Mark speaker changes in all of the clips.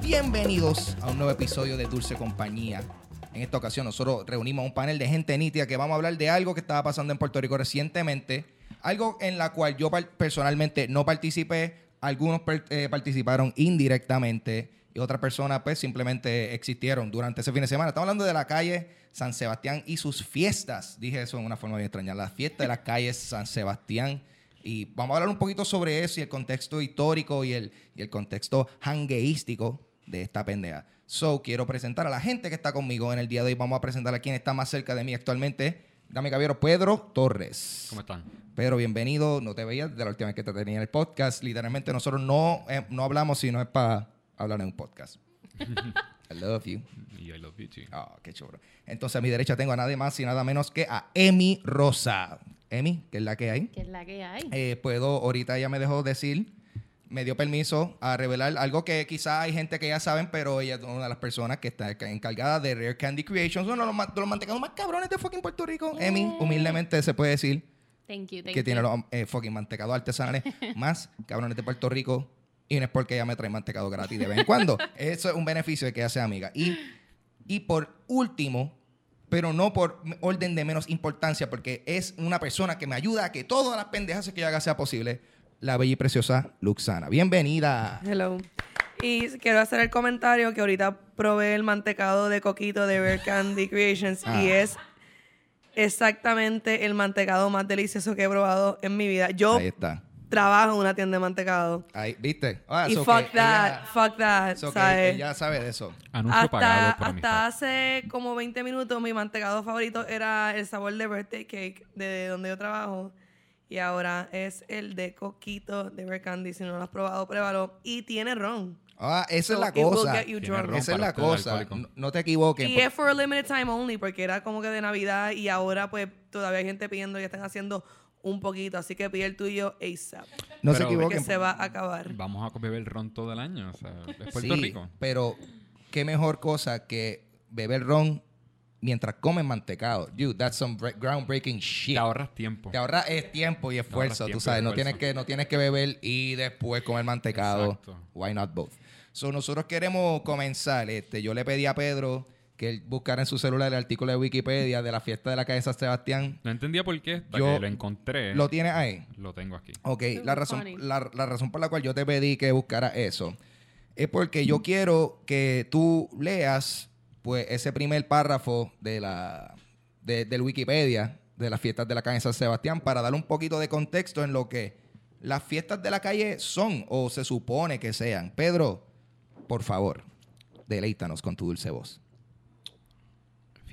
Speaker 1: bienvenidos a un nuevo episodio de Dulce Compañía. En esta ocasión nosotros reunimos a un panel de gente nítida que vamos a hablar de algo que estaba pasando en Puerto Rico recientemente, algo en la cual yo personalmente no participé, algunos eh, participaron indirectamente y otras personas pues simplemente existieron durante ese fin de semana. Estamos hablando de la calle San Sebastián y sus fiestas. Dije eso en una forma bien extraña. La fiesta de las calles San Sebastián. Y vamos a hablar un poquito sobre eso y el contexto histórico y el, y el contexto hangueístico de esta pendeja. So, quiero presentar a la gente que está conmigo en el día de hoy. Vamos a presentar a quien está más cerca de mí actualmente. Dame caballero, Pedro Torres.
Speaker 2: ¿Cómo están?
Speaker 1: Pedro, bienvenido. No te veía de la última vez que te tenía en el podcast. Literalmente nosotros no, eh, no hablamos si no es para hablar en un podcast. I love you.
Speaker 2: Y I love you too.
Speaker 1: Oh, qué chulo. Entonces a mi derecha tengo a nadie más y nada menos que a Emi Rosa. Emi, que es la que hay.
Speaker 3: que es la que hay.
Speaker 1: Eh, puedo, ahorita ella me dejó decir, me dio permiso a revelar algo que quizá hay gente que ya saben, pero ella es una de las personas que está encargada de Rare Candy Creations, uno de los, mantecados más cabrones de fucking Puerto Rico. Emi, humildemente se puede decir
Speaker 3: Thank you, thank
Speaker 1: que
Speaker 3: you.
Speaker 1: tiene los eh, fucking mantecados artesanales más cabrones de Puerto Rico. Y no es porque ella me trae mantecado gratis de vez en cuando. Eso es un beneficio de que ella sea amiga. Y, y por último, pero no por orden de menos importancia, porque es una persona que me ayuda a que todas las pendejas que yo haga sea posible, la bella y preciosa Luxana. Bienvenida.
Speaker 4: Hello. Y quiero hacer el comentario que ahorita probé el mantecado de coquito de Rare Candy Creations
Speaker 1: Ah.
Speaker 4: y es exactamente el mantecado más delicioso que he probado en mi vida. Yo
Speaker 1: Ahí está.
Speaker 4: Trabajo en una tienda de mantecado.
Speaker 1: Ahí, ¿viste? Ah,
Speaker 4: y
Speaker 1: so
Speaker 4: fuck
Speaker 1: que
Speaker 4: that,
Speaker 1: ella-
Speaker 4: fuck that,
Speaker 1: so
Speaker 4: ¿sabes?
Speaker 1: ella sabe de eso.
Speaker 2: Anuncio pagado
Speaker 4: Hasta,
Speaker 2: por
Speaker 4: hasta
Speaker 2: amistad.
Speaker 4: hace como 20 minutos mi mantecado favorito era el sabor de birthday cake de donde yo trabajo. Y ahora es el de coquito de Candy. Si no lo has probado, pruébalo. Y tiene ron.
Speaker 1: Ah, esa es la cosa. Esa es la cosa. No, no te equivoques.
Speaker 4: Y es for a limited time only, porque era como que de Navidad y ahora pues todavía hay gente pidiendo y están haciendo un poquito. Así que pide el tuyo ASAP.
Speaker 1: no se
Speaker 4: Que
Speaker 1: equivoquen.
Speaker 4: se va a acabar.
Speaker 2: Vamos a beber ron todo el año. O sea, es Puerto
Speaker 1: Sí,
Speaker 2: Rico.
Speaker 1: Pero qué mejor cosa que beber ron mientras comen mantecado. Dude, that's some groundbreaking shit.
Speaker 2: Te ahorras tiempo.
Speaker 1: Te ahorra es tiempo y esfuerzo, tú
Speaker 2: tiempo
Speaker 1: sabes. No
Speaker 2: esfuerzo.
Speaker 1: tienes, que, no tienes que beber y después comer mantecado.
Speaker 2: Exacto.
Speaker 1: Why not both? So, nosotros queremos comenzar. Este, yo le pedí a Pedro que él buscara en su celular el artículo de Wikipedia de la fiesta de la calle San Sebastián.
Speaker 2: No entendía por qué hasta
Speaker 1: Yo-
Speaker 2: que lo encontré.
Speaker 1: ¿Lo tienes ahí?
Speaker 2: Lo tengo aquí.
Speaker 1: Ok, la razón, la, la razón por la cual yo te pedí que buscara eso es porque yo quiero que tú leas pues ese primer párrafo de la de- del Wikipedia de las fiestas de la calle San Sebastián para darle un poquito de contexto en lo que las fiestas de la calle son o se supone que sean. Pedro, por favor, deleítanos con tu dulce voz.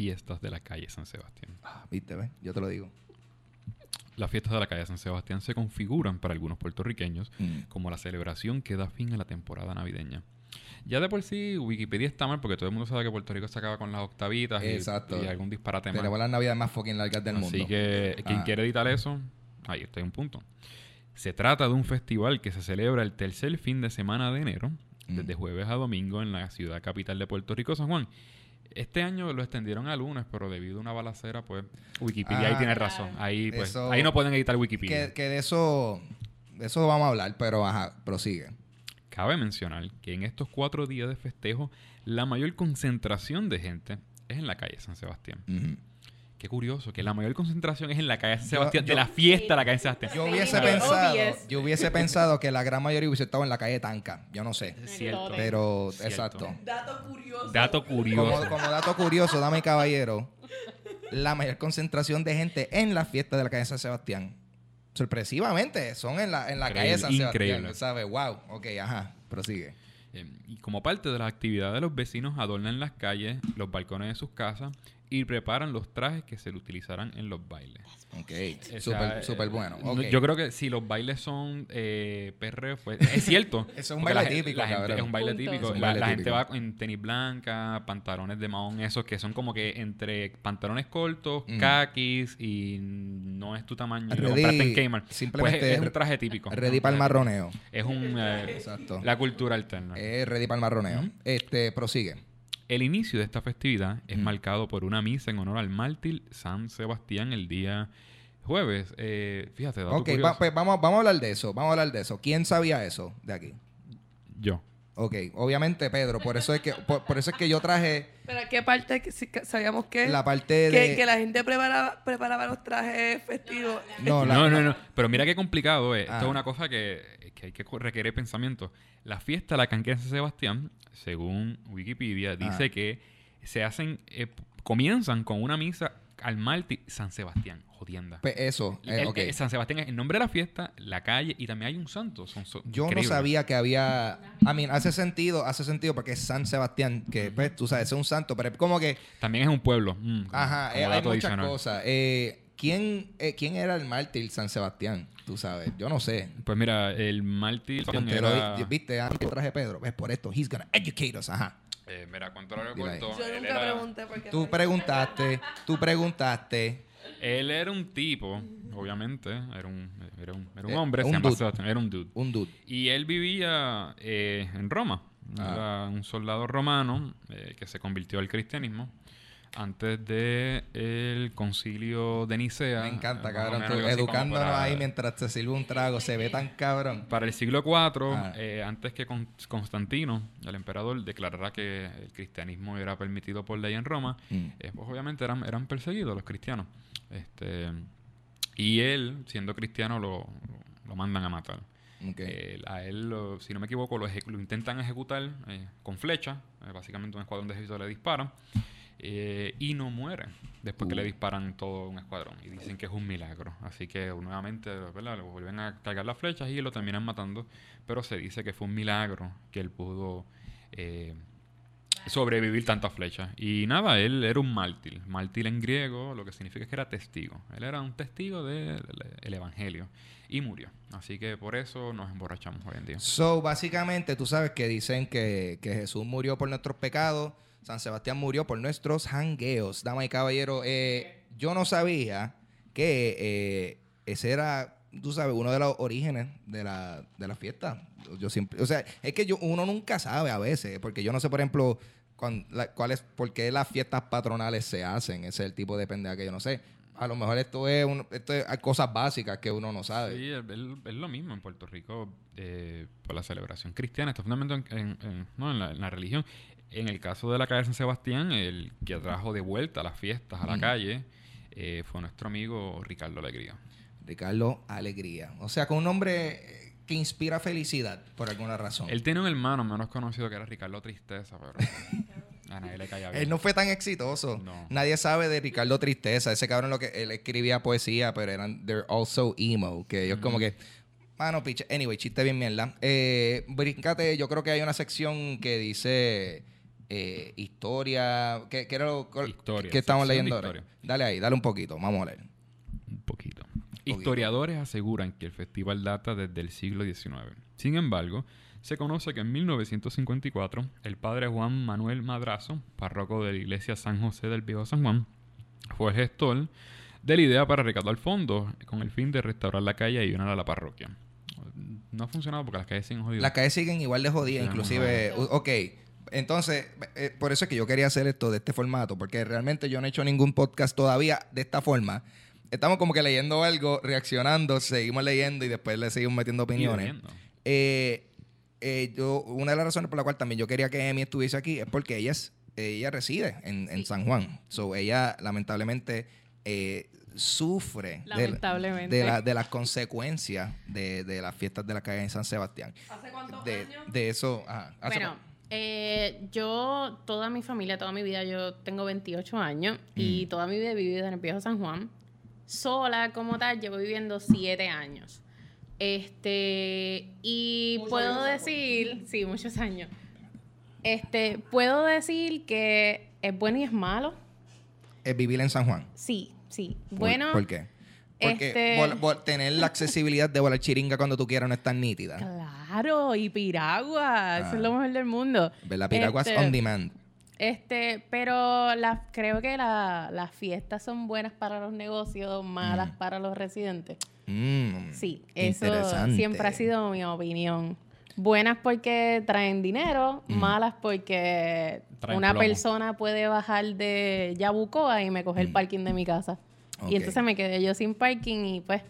Speaker 2: Fiestas de la calle San Sebastián.
Speaker 1: Ah, ¿Viste? ve? Yo te lo digo.
Speaker 2: Las fiestas de la calle San Sebastián se configuran para algunos puertorriqueños
Speaker 1: Mm.
Speaker 2: como la celebración que da fin a la temporada navideña. Ya de por sí, Wikipedia está mal porque todo el mundo sabe que Puerto Rico se acaba con las octavitas y-
Speaker 1: Exacto.
Speaker 2: y, algún disparate más.
Speaker 1: Tenemos las navidades más fucking largas del
Speaker 2: Así
Speaker 1: mundo.
Speaker 2: que quien
Speaker 1: Ah.
Speaker 2: quiere editar eso, ahí está un punto. Se trata de un festival que se celebra el tercer fin de semana de enero,
Speaker 1: Mm.
Speaker 2: desde jueves a domingo en la ciudad capital de Puerto Rico, San Juan. Este año lo extendieron a lunes, pero debido a una balacera, pues Wikipedia ahí
Speaker 1: Ah.
Speaker 2: tiene razón. Ahí, pues,
Speaker 1: Eso-
Speaker 2: ahí no pueden editar Wikipedia.
Speaker 1: Que, que de eso de eso vamos a hablar, pero ajá, prosigue.
Speaker 2: Cabe mencionar que en estos cuatro días de festejo, la mayor concentración de gente es en la calle San Sebastián. Qué curioso, que la mayor concentración es en la calle San Sebastián,
Speaker 1: yo-
Speaker 2: de la fiesta de la calle San Sebastián.
Speaker 1: Yo hubiese
Speaker 3: Sí,
Speaker 1: pensado,
Speaker 3: obvious.
Speaker 1: yo hubiese pensado que la gran mayoría hubiese estado en la calle Tanca. Yo no sé.
Speaker 2: Es cierto.
Speaker 1: Pero,
Speaker 2: Cierto.
Speaker 1: exacto.
Speaker 4: Dato curioso.
Speaker 2: Dato curioso.
Speaker 1: Como, como dato curioso, dame y caballero, la mayor concentración de gente en la fiesta de la calle San Sebastián. Sorpresivamente, son en la, en la calle San
Speaker 2: Increíble,
Speaker 1: Sebastián. ¿Sabes? Wow. Ok, ajá. Prosigue.
Speaker 2: Eh, y como parte de la actividad de los vecinos, adornan las calles, los balcones de sus casas y preparan los trajes que se utilizarán en los bailes.
Speaker 1: Ok.
Speaker 2: O
Speaker 1: Súper
Speaker 2: eh,
Speaker 1: bueno.
Speaker 2: Yo creo que si los bailes son eh, perreo, pues es cierto.
Speaker 1: Eso es un baile
Speaker 2: la
Speaker 1: típico,
Speaker 2: la gente-. Es un baile
Speaker 3: Punto.
Speaker 2: típico. La gente va en tenis blanca, pantalones de mahón, esos que son como que entre pantalones cortos,
Speaker 1: Mm.
Speaker 2: kakis y no es tu tamaño. Lo
Speaker 1: Ready-
Speaker 2: compraste en Kmart.
Speaker 1: simplemente
Speaker 2: Pues es un traje típico.
Speaker 1: Ready para el marroneo.
Speaker 2: Es un... eh,
Speaker 1: Exacto.
Speaker 2: la cultura alterna.
Speaker 1: Es ready para el marroneo. Este, prosigue.
Speaker 2: El inicio de esta festividad es
Speaker 1: Mm.
Speaker 2: marcado por una misa en honor al mártir San Sebastián el día jueves. Eh, fíjate, dato
Speaker 1: Ok, va- pues vamos, vamos a hablar de eso. Vamos a hablar de eso. ¿Quién sabía eso de aquí?
Speaker 2: Yo.
Speaker 1: Ok, obviamente Pedro, por eso es que, por, por eso es que yo traje
Speaker 4: Pero ¿qué parte que que sabíamos que,
Speaker 1: la parte
Speaker 4: que,
Speaker 1: de...
Speaker 4: que la gente preparaba, preparaba los trajes festivos?
Speaker 1: No, la-
Speaker 2: No, no, no. Pero mira qué complicado es.
Speaker 1: Ah.
Speaker 2: Esto es una cosa que, que hay que requerir pensamiento. La fiesta de la canquera de San Sebastián, según Wikipedia, dice
Speaker 1: Ah.
Speaker 2: que se hacen, eh, comienzan con una misa al mártir San Sebastián, jodienda.
Speaker 1: Pues eso, eh,
Speaker 2: El- el San Sebastián es el nombre de la fiesta, la calle y también hay un santo. Son, son
Speaker 1: Yo
Speaker 2: increíbles.
Speaker 1: no sabía que había... I mean, hace sentido, hace sentido porque es San Sebastián, que pues tú sabes, es un santo, pero es como que...
Speaker 2: También es un pueblo. mm, como-
Speaker 1: Ajá,
Speaker 2: como
Speaker 1: eh, hay muchas
Speaker 2: adicional.
Speaker 1: cosas. Eh, ¿quién, eh, ¿Quién era el mártir San Sebastián? Tú sabes, yo no sé.
Speaker 2: Pues mira, el
Speaker 1: lo
Speaker 2: era...
Speaker 1: ¿Viste? Antes traje Pedro. Es por esto. He's gonna educate us. Ajá.
Speaker 2: eh, mira, cuánto lo corto.
Speaker 4: Yo nunca
Speaker 2: era-
Speaker 4: pregunté por qué.
Speaker 1: Tú preguntaste, tú preguntaste.
Speaker 2: Él era un tipo, obviamente, era un, era un, era un
Speaker 1: Eh,
Speaker 2: hombre,
Speaker 1: un
Speaker 2: se llama
Speaker 1: dude.
Speaker 2: Sebastián, era un dude.
Speaker 1: Un dude.
Speaker 2: Y él vivía eh, en Roma.
Speaker 1: Ah.
Speaker 2: Era un soldado romano eh, que se convirtió al cristianismo antes de el concilio de Nicea.
Speaker 1: Me encanta, cabrón. Tú educándonos
Speaker 2: para-
Speaker 1: ahí mientras te sirve un trago. Se ve tan cabrón.
Speaker 2: Para el siglo IV,
Speaker 1: Ah.
Speaker 2: eh, antes que Con- Constantino, el emperador, declarara que el cristianismo era permitido por ley en Roma,
Speaker 1: Mm.
Speaker 2: eh, pues obviamente eran, eran perseguidos los cristianos. Este, y él, siendo cristiano, lo, lo mandan a matar. Eh, a él, lo- si no me equivoco, lo, lo intentan ejecutar eh, con flecha. eh, básicamente un escuadrón de ejército le dispara. Eh, y no muere después que
Speaker 1: Uh.
Speaker 2: le disparan todo un escuadrón. Y dicen que es un milagro. Así que nuevamente ¿verdad? le vuelven a cargar las flechas y lo terminan matando. Pero se dice que fue un milagro que él pudo eh, sobrevivir tantas flechas. Y nada, él era un mártir. Mártir en griego lo que significa es que era testigo. Él era un testigo del el evangelio. Y murió. Así que por eso nos emborrachamos hoy en día.
Speaker 1: So, básicamente, tú sabes que dicen que, que Jesús murió por nuestros pecados, San Sebastián murió por nuestros jangueos. Dama y caballero, eh, yo no sabía que eh, ese era, tú sabes, uno de los orígenes de la, de la fiesta. Yo siempre, o sea, es que yo, uno nunca sabe a veces, porque yo no sé, por ejemplo, cuán- la- es, por qué las fiestas patronales se hacen. Ese es el tipo de pendeja que yo no sé. A lo mejor esto es, un- esto es cosas básicas que uno no sabe.
Speaker 2: Sí, es, lo mismo en Puerto Rico eh, por la celebración cristiana, está fundamento en, no, en la religión. En el caso de la calle San Sebastián, el que trajo de vuelta las fiestas a la
Speaker 1: Mm.
Speaker 2: calle eh, fue nuestro amigo Ricardo Alegría.
Speaker 1: Ricardo Alegría. O sea, con un nombre eh, que inspira felicidad por alguna razón.
Speaker 2: Él tiene un hermano menos conocido que era Ricardo Tristeza, pero a nadie le caía bien.
Speaker 1: Él no fue tan exitoso.
Speaker 2: No.
Speaker 1: Nadie sabe de Ricardo Tristeza. Ese cabrón lo que él escribía poesía, pero eran they're also emo, que ellos como que mano piche. Anyway, chiste bien mierda. Eh, brincate, yo creo que hay una sección que dice eh, historia, ¿qué, qué era lo que-
Speaker 2: Historia,
Speaker 1: que estamos leyendo ahora? Dale ahí, dale un poquito, vamos a leer.
Speaker 2: Un poquito. Historiadores aseguran que el festival data desde el siglo XIX. Sin embargo, se conoce que en 1954 el padre Juan Manuel Madrazo, párroco de la iglesia San José del Viejo San Juan, fue gestor de la idea para recaudar fondos con el fin de restaurar la calle y ayudar a la parroquia. No ha funcionado porque las calles siguen jodidas.
Speaker 1: Las calles siguen igual de jodidas, inclusive. Ok, entonces, eh, por eso es que yo quería hacer esto de este formato, porque realmente yo no he hecho ningún podcast todavía de esta forma. Estamos como que leyendo algo, reaccionando, seguimos leyendo y después le seguimos metiendo opiniones. Eh, eh, yo, una de las razones por la cual también yo quería que Emi estuviese aquí es porque ella, es, ella reside en, en San Juan. So, ella lamentablemente eh, sufre de-
Speaker 3: Lamentablemente.
Speaker 1: de, la- de las consecuencias de, de las fiestas de la calle en San Sebastián.
Speaker 4: ¿Hace cuántos
Speaker 1: De,
Speaker 4: años?
Speaker 1: de eso, ajá. Hace
Speaker 3: Bueno,
Speaker 1: cu-
Speaker 3: eh, yo, toda mi familia, toda mi vida, yo tengo 28 años y
Speaker 1: Mm.
Speaker 3: toda mi vida he vivido en el viejo San Juan. Sola como tal, llevo viviendo 7 años. Este, y
Speaker 4: Muchos
Speaker 3: puedo
Speaker 4: años,
Speaker 3: decir, sí, muchos años. Este, puedo decir que es bueno y es malo.
Speaker 1: es vivir en San Juan.
Speaker 3: Sí, sí.
Speaker 1: ¿Por-
Speaker 3: Bueno,
Speaker 1: ¿Por qué? Porque
Speaker 3: este-
Speaker 1: vol- vol- tener la accesibilidad de volar chiringa cuando tú quieras no es tan nítida.
Speaker 3: claro, y piragua, eso
Speaker 1: Ah.
Speaker 3: es lo mejor del mundo.
Speaker 1: ¿Verdad? Piraguas
Speaker 3: Este,
Speaker 1: on demand.
Speaker 3: Este, pero las creo que la- las fiestas son buenas para los negocios, malas para los residentes.
Speaker 1: Mm,
Speaker 3: Sí, eso siempre ha sido mi opinión. Buenas porque traen dinero, malas porque
Speaker 2: Traen
Speaker 3: una
Speaker 2: plomo.
Speaker 3: persona puede bajar de Yabucoa y me coge el parking de mi casa. Y entonces me quedé yo sin parking y pues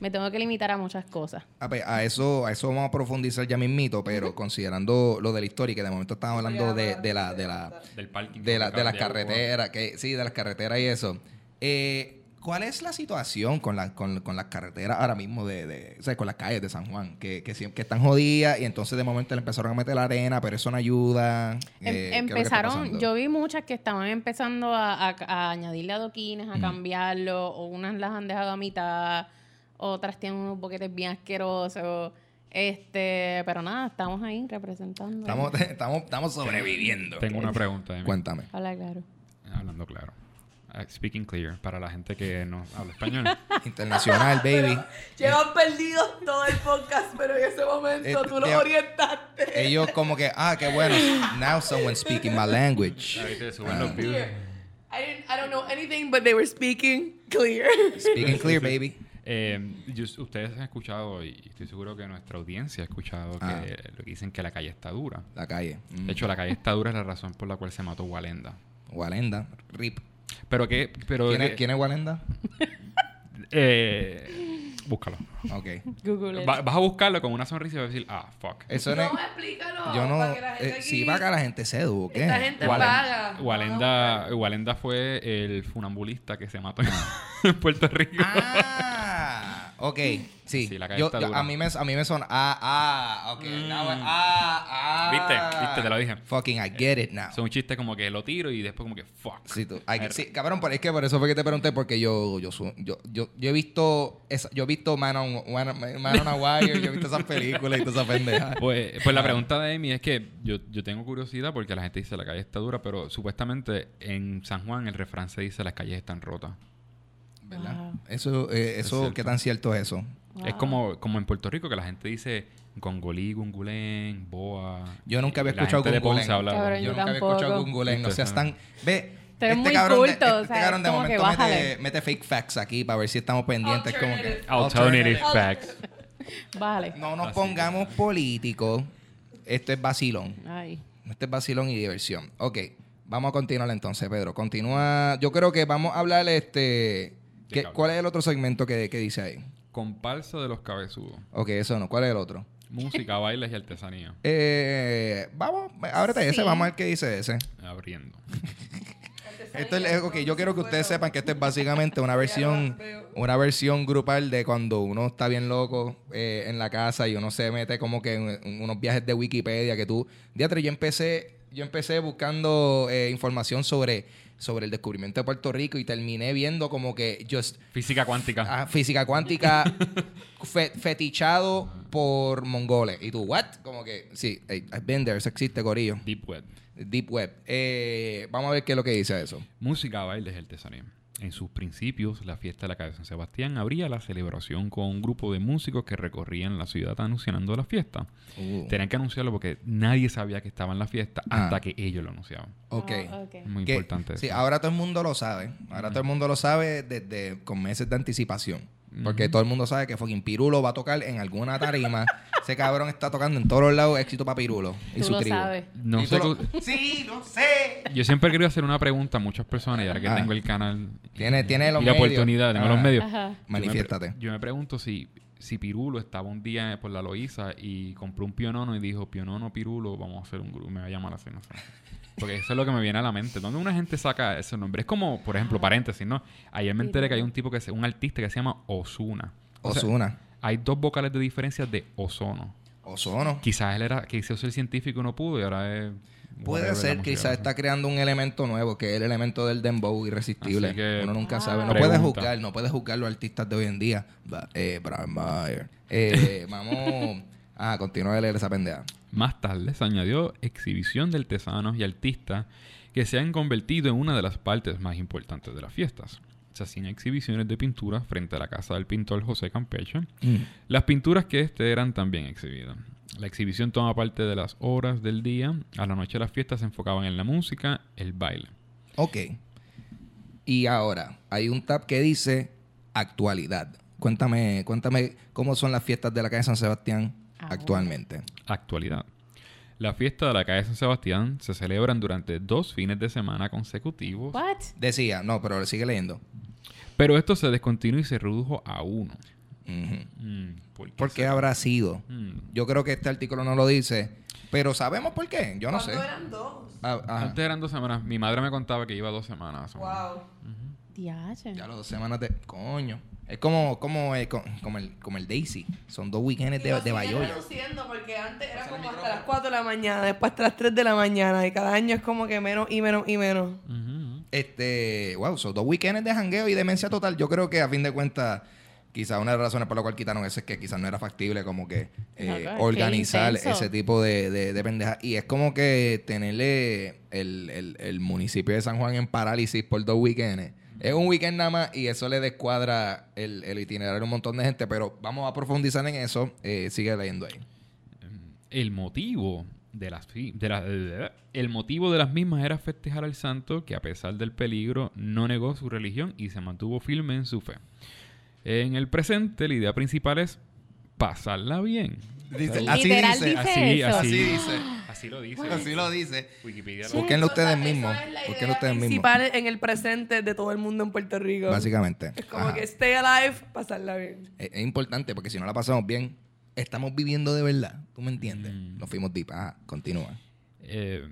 Speaker 3: me tengo que limitar a muchas cosas.
Speaker 1: A, pe- a eso, a eso vamos a profundizar ya mismito, pero considerando lo de la historia, que de momento estamos hablando de, de la, de la,
Speaker 2: Del parking.
Speaker 1: de, la- de las carreteras, que sí, de las carreteras y eso. Eh, ¿Cuál es la situación con, la, con, con las carreteras ahora mismo, de, de- o sea, con las calles de San Juan? Que, que, están jodidas y entonces de momento le empezaron a meter la arena, pero eso no ayuda.
Speaker 3: Em-
Speaker 1: Eh, ¿qué es lo que está
Speaker 3: empezaron, yo vi muchas que estaban empezando a, a- a añadirle adoquines, a
Speaker 1: Mm.
Speaker 3: cambiarlo, o unas las han dejado a mitad, otras tienen unos boquetes bien asquerosos. Este, pero nada, estamos ahí representando.
Speaker 1: Estamos, estamos, estamos sobreviviendo.
Speaker 2: Tengo una pregunta. Amy.
Speaker 1: Cuéntame.
Speaker 3: Habla claro.
Speaker 2: Hablando claro. Uh, speaking clear. Para la gente que no habla español.
Speaker 1: Internacional, baby.
Speaker 4: Llevan perdidos todo el podcast, pero en ese momento
Speaker 1: Eh,
Speaker 4: tú los
Speaker 1: te-
Speaker 4: orientaste.
Speaker 1: Ellos como que, ah, qué bueno. Now someone speaking my language.
Speaker 2: Ahí te suben los views.
Speaker 4: Clear. I, didn't, I don't know anything, but they were speaking clear.
Speaker 1: Speaking clear, baby.
Speaker 2: Eh, yo- ustedes han escuchado, y estoy seguro que nuestra audiencia ha escuchado, que
Speaker 1: Ah.
Speaker 2: lo que dicen que la calle está dura.
Speaker 1: La calle. Mm.
Speaker 2: De hecho, la calle está dura es la razón por la cual se mató Walenda.
Speaker 1: Walenda. Rip.
Speaker 2: Pero que, pero
Speaker 1: ¿Quién es,
Speaker 2: que-
Speaker 1: quién es Walenda?
Speaker 2: eh, búscalo.
Speaker 1: Ok.
Speaker 3: Google.
Speaker 2: Va- vas a buscarlo con una sonrisa y vas a decir, ah, fuck.
Speaker 1: Eso no,
Speaker 4: No, explícalo.
Speaker 1: Yo no.
Speaker 4: para que la gente
Speaker 1: eh,
Speaker 4: aquí-
Speaker 1: sí, para que la gente se eduque.
Speaker 4: Esta gente
Speaker 2: Walen-
Speaker 4: paga.
Speaker 2: Walenda, Walenda fue el funambulista que se mató en Puerto Rico.
Speaker 1: Ah, ok. Sí.
Speaker 2: Sí, la calle
Speaker 1: Yo-
Speaker 2: está
Speaker 1: yo-
Speaker 2: dura.
Speaker 1: a mí me, a mí me son. Ah, ah, ok. Now, ah, ah.
Speaker 2: ¿Viste? ¿Viste? Te lo dije.
Speaker 1: Fucking, I get it now.
Speaker 2: Son un chiste como que lo tiro y después como que fuck.
Speaker 1: Sí, tú- ay, sí, cabrón, pero es que por eso fue que te pregunté, porque yo, yo, su- yo, yo, yo he visto, esa- yo he visto Man on, Man, on- Man on a Wire, yo he visto esas películas y todas esas pendejas.
Speaker 2: Pues, pues la pregunta de Amy es que yo, yo tengo curiosidad porque la gente dice la calle está dura, pero supuestamente en San Juan el refrán se dice las calles están rotas.
Speaker 1: ¿Verdad?
Speaker 3: Wow.
Speaker 1: Eso, eh, eso. ¿qué tan cierto es eso?
Speaker 2: Es como, como en Puerto Rico que la gente dice gongolí, gungulén, boa.
Speaker 1: Yo nunca había escuchado
Speaker 3: Cabrón,
Speaker 1: Yo
Speaker 3: yo
Speaker 1: nunca había escuchado Gungulén. No seas tan. Ve.
Speaker 3: Tú eres muy
Speaker 1: cabrón de,
Speaker 3: culto,
Speaker 1: este
Speaker 3: o sea,
Speaker 1: cabrón de
Speaker 3: como que
Speaker 1: momento mete,
Speaker 3: bájale.
Speaker 1: mete fake facts aquí para ver si estamos pendientes. Como que,
Speaker 2: Alternative facts.
Speaker 3: Vale.
Speaker 1: No nos pongamos políticos. Esto es vacilón.
Speaker 3: Ay.
Speaker 1: Esto es vacilón y diversión. Ok, vamos a continuar entonces, Pedro. Continúa. Yo creo que vamos a hablar este. ¿Qué-
Speaker 2: cabrón.
Speaker 1: ¿Cuál es el otro segmento que, que dice ahí?
Speaker 2: Comparsa de los cabezudos.
Speaker 1: Ok, eso no. ¿Cuál es el otro?
Speaker 2: Música, bailes y artesanía.
Speaker 1: Eh, vamos, ábrete ese, vamos a ver qué dice ese.
Speaker 2: Abriendo.
Speaker 1: Esto es, ok, yo quiero que ustedes sepan que esto es básicamente una versión, una versión grupal de cuando uno está bien loco eh, en la casa y uno se mete como que en, en unos viajes de Wikipedia que tú, Diatre, yo empecé, yo empecé buscando eh, información sobre, sobre el descubrimiento de Puerto Rico y terminé viendo como que just
Speaker 2: Física cuántica.
Speaker 1: ah, física cuántica fe- fetichado por mongoles y tú what como que sí, I've been there, eso existe Corillo,
Speaker 2: Deep Web.
Speaker 1: Deep Web. Eh, vamos a ver qué es lo que dice eso.
Speaker 2: Música, bailes artesanía. En sus principios, la fiesta de la calle de San Sebastián abría la celebración con un grupo de músicos que recorrían la ciudad anunciando la fiesta.
Speaker 1: Uh.
Speaker 2: Tenían que anunciarlo porque nadie sabía que estaba en la fiesta
Speaker 1: Ah.
Speaker 2: hasta que ellos lo anunciaban.
Speaker 1: Ok.
Speaker 3: Oh, ok.
Speaker 2: Muy
Speaker 1: Que-
Speaker 2: importante
Speaker 1: Sí,
Speaker 2: eso.
Speaker 1: ahora todo el mundo lo sabe. Ahora todo el mundo lo sabe desde con meses de anticipación. Porque todo el mundo sabe que fucking Pirulo va a tocar en alguna tarima. Ese cabrón está tocando en todos los lados éxito para Pirulo y
Speaker 3: Tú
Speaker 1: su
Speaker 3: lo
Speaker 1: tribu.
Speaker 3: sabes.
Speaker 2: No
Speaker 1: Y
Speaker 2: sé
Speaker 1: tú
Speaker 2: cu-
Speaker 1: lo- Sí, lo sé.
Speaker 2: Yo siempre he querido hacer una pregunta a muchas personas y ahora que
Speaker 1: Ah.
Speaker 2: tengo el canal
Speaker 1: Tiene, tiene los
Speaker 2: y la
Speaker 1: medios.
Speaker 2: oportunidad, tengo
Speaker 1: Ah,
Speaker 2: los medios.
Speaker 3: Ajá.
Speaker 2: Yo me pre-
Speaker 1: Manifiéstate.
Speaker 2: Yo me, pregunto si, si Pirulo estaba un día por la Loíza y compró un pionono y dijo, pionono, Pirulo, vamos a hacer un grupo, me va a llamar así, no sé. Porque eso es lo que me viene a la mente. ¿Dónde una gente saca ese nombre? Es como, por ejemplo, paréntesis, ¿no? Ayer me enteré que hay un tipo que es un artista que se llama Osuna. O sea,
Speaker 1: Osuna.
Speaker 2: hay dos vocales de diferencia de ozono.
Speaker 1: Ozono.
Speaker 2: Quizás él era, quiso ser científico y no pudo y ahora es...
Speaker 1: Puede ser, quizás está creando un elemento nuevo, que es el elemento del dembow irresistible.
Speaker 2: Así que-
Speaker 1: Uno nunca
Speaker 3: Ah.
Speaker 1: sabe. No
Speaker 2: Pregunta.
Speaker 1: puedes juzgar, no puedes juzgar los artistas de hoy en día. Ba- eh, Brian Mayer. Eh, vamos a continuar a leer esa pendeja.
Speaker 2: Más tarde se añadió exhibición de artesanos y artistas que se han convertido en una de las partes más importantes de las fiestas. Se hacían exhibiciones de pinturas frente a la casa del pintor José Campeche. Las pinturas que este eran también exhibidas. La exhibición toma parte de las horas del día. A la noche las fiestas se enfocaban en la música, el baile.
Speaker 1: Ok. Y ahora, hay un tab que dice actualidad. Cuéntame, cuéntame cómo son las fiestas de la calle San Sebastián
Speaker 3: Ahora.
Speaker 1: actualmente.
Speaker 2: Actualidad. La fiesta de la calle San Sebastián se celebran durante dos fines de semana consecutivos.
Speaker 3: What?
Speaker 1: Decía, no, pero sigue leyendo.
Speaker 2: Pero esto se descontinuó y se redujo a uno. Mm, ¿por qué
Speaker 1: ¿Por qué habrá sido?
Speaker 2: Mm.
Speaker 1: Yo creo que este artículo no lo dice, pero sabemos por qué. Yo no sé.
Speaker 4: ¿Cuánto eran dos?
Speaker 1: Ah.
Speaker 2: Antes eran dos semanas. Mi madre me contaba que iba dos semanas.
Speaker 4: Wow.
Speaker 3: Diache.
Speaker 1: Ya las dos semanas de. Coño. Es como, como, eh, co- como, el, como el Daisy. Son dos weekends de, de Bayoya.
Speaker 4: reduciendo porque antes era como hasta las 4 de la mañana, después hasta las 3 de la mañana y cada año es como que menos y menos y menos.
Speaker 1: Este, wow, son dos weekends de jangueo y demencia total. Yo creo que a fin de cuentas, quizás una de las razones por la cual quitaron eso es que quizás no era factible como que eh,
Speaker 3: Loco, qué
Speaker 1: organizar
Speaker 3: intenso.
Speaker 1: ese tipo de, de, de pendejas. Y es como que tenerle el, el, el municipio de San Juan en parálisis por dos weekends. Es un weekend nada más y eso le descuadra el, el itinerario a un montón de gente, pero vamos a profundizar en eso. Eh, sigue leyendo ahí.
Speaker 2: El motivo de las de el motivo de las mismas era festejar al santo que a pesar del peligro no negó su religión y se mantuvo firme en su fe. En el presente la idea principal es pasarla bien.
Speaker 1: Dice, así dice,
Speaker 3: dice
Speaker 2: así,
Speaker 3: eso.
Speaker 2: así,
Speaker 1: Así dice.
Speaker 2: así lo dice.
Speaker 1: Así lo dice.
Speaker 2: Wikipedia lo-
Speaker 3: Sí.
Speaker 1: Búsquenlo
Speaker 4: O sea,
Speaker 1: ustedes mismos.
Speaker 4: idea
Speaker 1: ustedes mismos.
Speaker 4: en el presente de todo el mundo en Puerto Rico.
Speaker 1: Básicamente.
Speaker 4: Es como
Speaker 1: Ajá.
Speaker 4: que stay alive, pasarla bien.
Speaker 1: Es, es importante porque si no la pasamos bien, estamos viviendo de verdad. ¿Tú me entiendes?
Speaker 2: Mm.
Speaker 1: Nos fuimos deep. Ajá, continúa.
Speaker 2: Eh,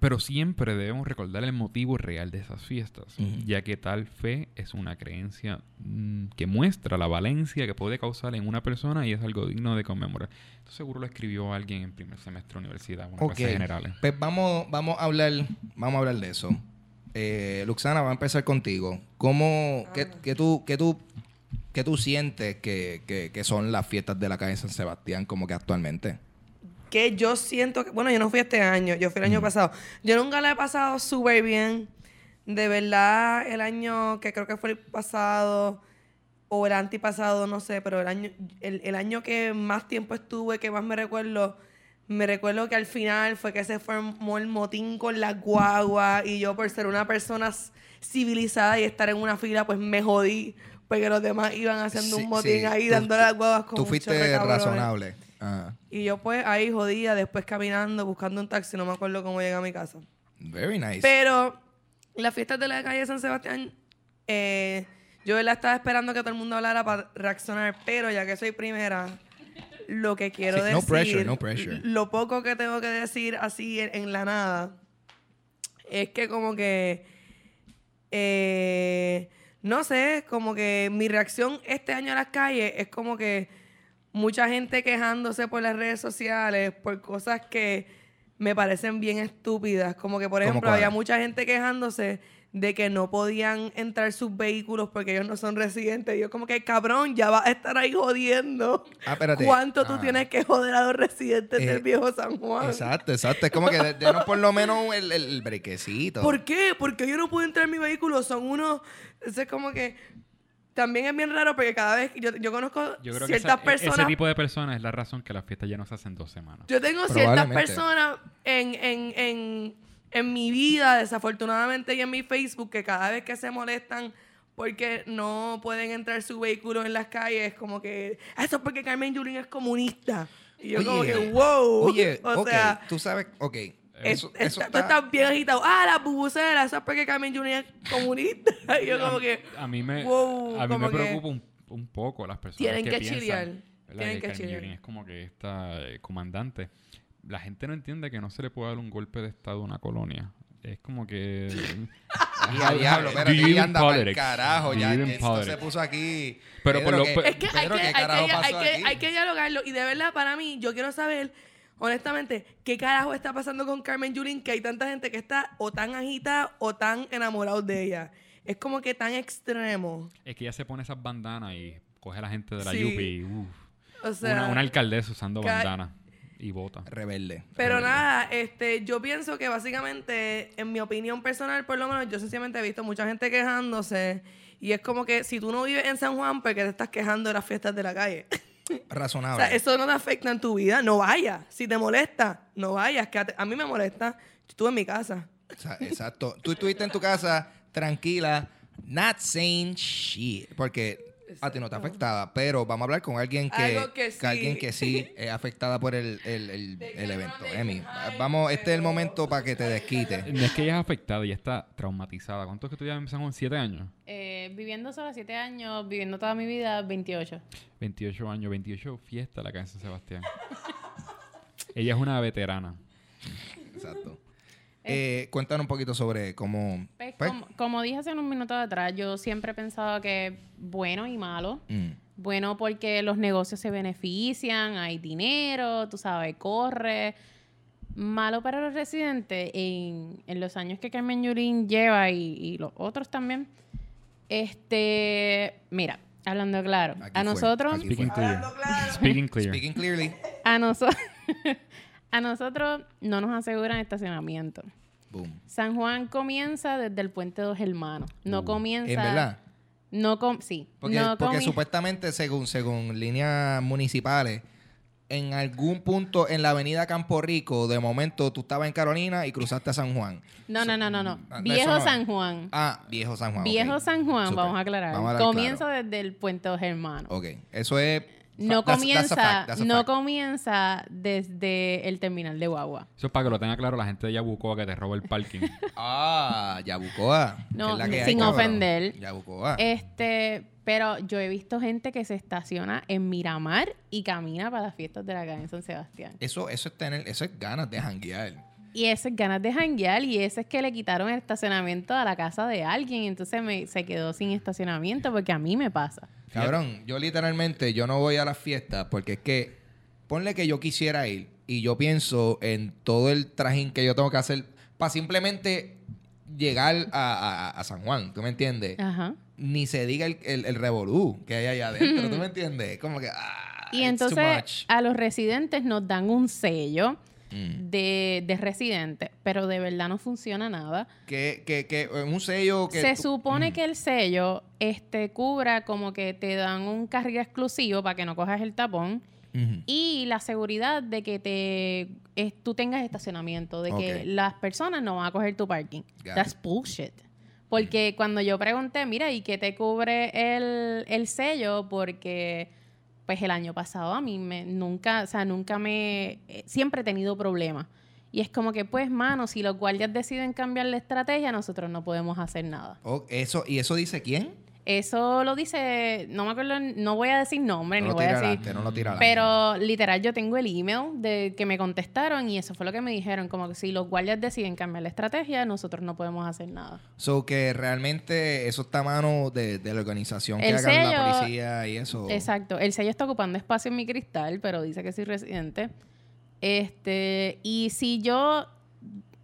Speaker 2: pero siempre debemos recordar el motivo real de esas fiestas, ya que tal fe es una creencia mm, que muestra la valencia que puede causar en una persona y es algo digno de conmemorar. Esto seguro lo escribió alguien en primer semestre de universidad, una
Speaker 1: Ok.
Speaker 2: clase generales.
Speaker 1: Pues vamos, vamos a hablar, vamos a hablar de eso. Eh, Luxana, va a empezar contigo. ¿Cómo, qué, qué tú, qué tú, qué tú sientes que, que- que son las fiestas de la calle San Sebastián como que actualmente?
Speaker 4: Que yo siento que, bueno, yo no fui este año, yo fui el año pasado. Yo nunca la he pasado súper bien. De verdad, el año que creo que fue el pasado o el antipasado, no sé, pero el año, el, el año que más tiempo estuve, que más me recuerdo, me recuerdo que al final fue que se formó el motín con la guagua y yo por ser una persona civilizada y estar en una fila, pues me jodí. Porque los demás iban haciendo
Speaker 1: Sí,
Speaker 4: un motín
Speaker 1: sí.
Speaker 4: ahí dándole las guaguas con
Speaker 1: Tú fuiste razonable. Ajá.
Speaker 4: Y yo pues ahí jodía, después caminando, buscando un taxi, no me acuerdo cómo llegué a mi casa.
Speaker 1: Very nice.
Speaker 4: Pero las fiestas de la calle San Sebastián, eh, yo la estaba esperando que todo el mundo hablara para reaccionar, pero ya que soy primera, lo que quiero
Speaker 1: Sí,
Speaker 4: decir,
Speaker 1: no pressure, no pressure.
Speaker 4: lo poco que tengo que decir así en, en la nada, es que como que, eh, no sé, como que mi reacción este año a las calles es como que mucha gente quejándose por las redes sociales por cosas que me parecen bien estúpidas. Como que, por
Speaker 1: ¿Cómo
Speaker 4: ejemplo, había mucha gente quejándose de que no podían entrar sus vehículos porque ellos no son residentes. Y yo como que, cabrón, ya vas a estar ahí jodiendo.
Speaker 1: Ah, espérate.
Speaker 4: ¿Cuánto tú
Speaker 1: Ah.
Speaker 4: tienes que joder a los residentes
Speaker 1: Eh,
Speaker 4: del viejo San Juan?
Speaker 1: Exacto, exacto. Es como que de- denos por lo menos el, el, brequecito.
Speaker 4: ¿Por qué? Porque yo no puedo entrar en mi vehículo. Son unos... Es como que... También es bien raro porque cada vez... Yo, yo conozco
Speaker 2: Yo creo que
Speaker 4: ciertas
Speaker 2: esa- e-
Speaker 4: personas...
Speaker 2: ese tipo de personas es la razón que las fiestas ya no se hacen dos semanas.
Speaker 4: Yo tengo ciertas
Speaker 1: Probablemente.
Speaker 4: personas en, en, en, en mi vida, desafortunadamente, y en mi Facebook, que cada vez que se molestan porque no pueden entrar su vehículo en las calles, como que "Ah, eso es porque Carmen Yulín es comunista. Y yo como
Speaker 1: Oye,
Speaker 4: que, wow.
Speaker 1: Oye,
Speaker 4: o
Speaker 1: ok,
Speaker 4: sea,
Speaker 1: tú sabes, ok.
Speaker 4: Es-
Speaker 1: Eso,
Speaker 4: está-
Speaker 1: eso está-
Speaker 4: estás bien agitado. Ah, la bubucera, eso es porque Carmen Yulín es comunista. y yo como que,
Speaker 2: A mí me,
Speaker 4: wow,
Speaker 2: a mí me
Speaker 4: que
Speaker 2: preocupa un, un poco las personas
Speaker 4: tienen
Speaker 2: que,
Speaker 4: que
Speaker 2: piensan,
Speaker 4: chilear, tienen que
Speaker 2: Carmen
Speaker 4: chilear.
Speaker 2: Es como que esta eh, comandante. La gente no entiende que no se le puede dar un golpe de estado a una colonia. Es como que...
Speaker 1: Y a diablo, y
Speaker 2: even
Speaker 1: anda para el carajo, ya que esto se puso aquí.
Speaker 2: Pero por lo-
Speaker 1: ¿qué-
Speaker 2: pe-
Speaker 4: Es que hay que,
Speaker 1: ¿qué
Speaker 4: hay, que, hay, que, hay que dialogarlo. Y de verdad, para mí, yo quiero saber, honestamente, qué carajo está pasando con Carmen Yulín, que hay tanta gente que está o tan agitada o tan enamorado de ella. Es como que tan extremo.
Speaker 2: Es que ella se pone esas bandanas y coge a la gente de la
Speaker 4: Sí.
Speaker 2: Yupi uf,
Speaker 4: O sea,
Speaker 2: una, una alcaldesa usando bandana y bota.
Speaker 1: Rebelde.
Speaker 4: pero
Speaker 1: rebelde.
Speaker 4: nada, este, yo pienso que básicamente, en mi opinión personal, por lo menos, yo sencillamente he visto mucha gente quejándose. Y es como que si tú no vives en San Juan, ¿por qué te estás quejando de las fiestas de la calle? O
Speaker 1: Razonable.
Speaker 4: sea, eso no te afecta en tu vida, no vayas. Si te molesta, no vayas. Quédate. A mí me molesta. Yo estuve en mi casa.
Speaker 1: O sea, exacto. Tú estuviste en tu casa tranquila, not saying shit. Porque a ti no te afectaba, pero vamos a hablar con alguien que,
Speaker 4: sí.
Speaker 1: alguien que sí es afectada por el, el, el- evento. Emi,
Speaker 4: dije, "Ay,
Speaker 1: vamos, este es el momento para que te desquites.
Speaker 2: No es que ella es afectada, ella está traumatizada. ¿Cuántos que tú ya empezamos? ¿Siete años?
Speaker 3: Eh, viviendo sola 7 años, viviendo toda mi vida 28.
Speaker 2: 28 años, 28 fiesta la casa de Sebastián. ella es una veterana.
Speaker 1: Exacto. Eh, cuéntanos un poquito sobre cómo...
Speaker 3: Pues,
Speaker 1: pues,
Speaker 3: como, como dije hace un minuto atrás, yo siempre he pensado que bueno y malo.
Speaker 1: mm,
Speaker 3: Bueno porque los negocios se benefician, hay dinero, tú sabes, corre. Malo para los residentes en, en los años que Carmen Yulín lleva y, y los otros también. Este, mira, hablando claro,
Speaker 1: Aquí
Speaker 3: a
Speaker 1: fue,
Speaker 3: nosotros,
Speaker 1: aquí
Speaker 2: Speaking
Speaker 1: fue.
Speaker 2: clear.
Speaker 4: Hablando claro.
Speaker 2: Speaking clear.
Speaker 1: Speaking clearly.
Speaker 3: a nosotros, a nosotros no nos aseguran estacionamiento.
Speaker 1: Boom.
Speaker 3: San Juan comienza desde el puente Dos Hermanos. No
Speaker 2: Uh,
Speaker 3: comienza.
Speaker 1: ¿En verdad?
Speaker 3: No com sí.
Speaker 1: Porque,
Speaker 3: no
Speaker 1: porque supuestamente, según, según líneas municipales, en algún punto en la avenida Campo Rico, de momento tú estabas en Carolina y cruzaste a San Juan.
Speaker 3: No, no, no, no, no.
Speaker 1: Ah,
Speaker 3: Viejo
Speaker 1: no.
Speaker 3: San Juan.
Speaker 1: Ah, Viejo San Juan.
Speaker 3: Viejo. San Juan, vamos a aclarar.
Speaker 1: Vamos a hablar
Speaker 3: comienza
Speaker 1: claro.
Speaker 3: desde el puente Dos Hermanos.
Speaker 1: Ok, eso es...
Speaker 3: No
Speaker 1: that's- that's a
Speaker 3: comienza,
Speaker 1: that's
Speaker 3: no comienza desde el terminal de Guagua.
Speaker 2: Eso es para que lo tenga claro la gente de Yabucoa que te roba el parking.
Speaker 1: Ah, Yabucoa. que
Speaker 3: No,
Speaker 1: es la que hay,
Speaker 3: sin
Speaker 1: cabrón.
Speaker 3: ofender.
Speaker 1: Yabucoa.
Speaker 3: Este, pero yo he visto gente que se estaciona en Miramar y camina para las fiestas de la calle en San Sebastián.
Speaker 1: Eso, eso es tener, eso es ganas de janguear.
Speaker 3: Y ese es ganas de janguear y ese es que le quitaron el estacionamiento a la casa de alguien y entonces me, se quedó sin estacionamiento porque a mí me pasa.
Speaker 1: Cabrón, yo literalmente, yo no voy a las fiestas porque es que, ponle que yo quisiera ir y yo pienso en todo el trajín que yo tengo que hacer para simplemente llegar a, a- a San Juan, ¿tú me entiendes?
Speaker 3: Ajá.
Speaker 1: Ni se diga el, el, el revolú que hay allá adentro, ¿tú me entiendes? Como que, ah,
Speaker 3: Y entonces a los residentes nos dan un sello
Speaker 1: Mm.
Speaker 3: de, de residente, pero de verdad no funciona nada.
Speaker 1: Que, que, que un sello que...
Speaker 3: Se
Speaker 1: tú-
Speaker 3: supone
Speaker 1: Mm.
Speaker 3: que el sello este, cubra como que te dan un carril exclusivo para que no cojas el tapón y la seguridad de que te es- tú tengas estacionamiento, de que las personas no van a coger tu parking.
Speaker 1: Got
Speaker 3: That's
Speaker 1: it.
Speaker 3: bullshit. Porque cuando yo pregunté, mira, ¿y qué te cubre el, el sello? Porque pues el año pasado a mí me nunca, o sea, nunca me eh, siempre he tenido problemas. Y es como que, pues, mano, si los guardias deciden cambiar la estrategia, nosotros no podemos hacer nada.
Speaker 1: Oh, eso, ¿Y eso dice quién?
Speaker 3: Eso lo dice, no me acuerdo, no voy a decir nombre,
Speaker 1: No
Speaker 3: ni voy a decir.
Speaker 1: adelante, no lo tira adelante.
Speaker 3: Pero literal, yo tengo el email de que me contestaron y eso fue lo que me dijeron, como que si los guardias deciden cambiar la estrategia, nosotros no podemos hacer nada.
Speaker 1: So que realmente eso está a mano de, de la organización que hagan la policía y eso.
Speaker 3: Exacto. El sello está ocupando espacio en mi cristal, pero dice que soy residente. Este, y si yo,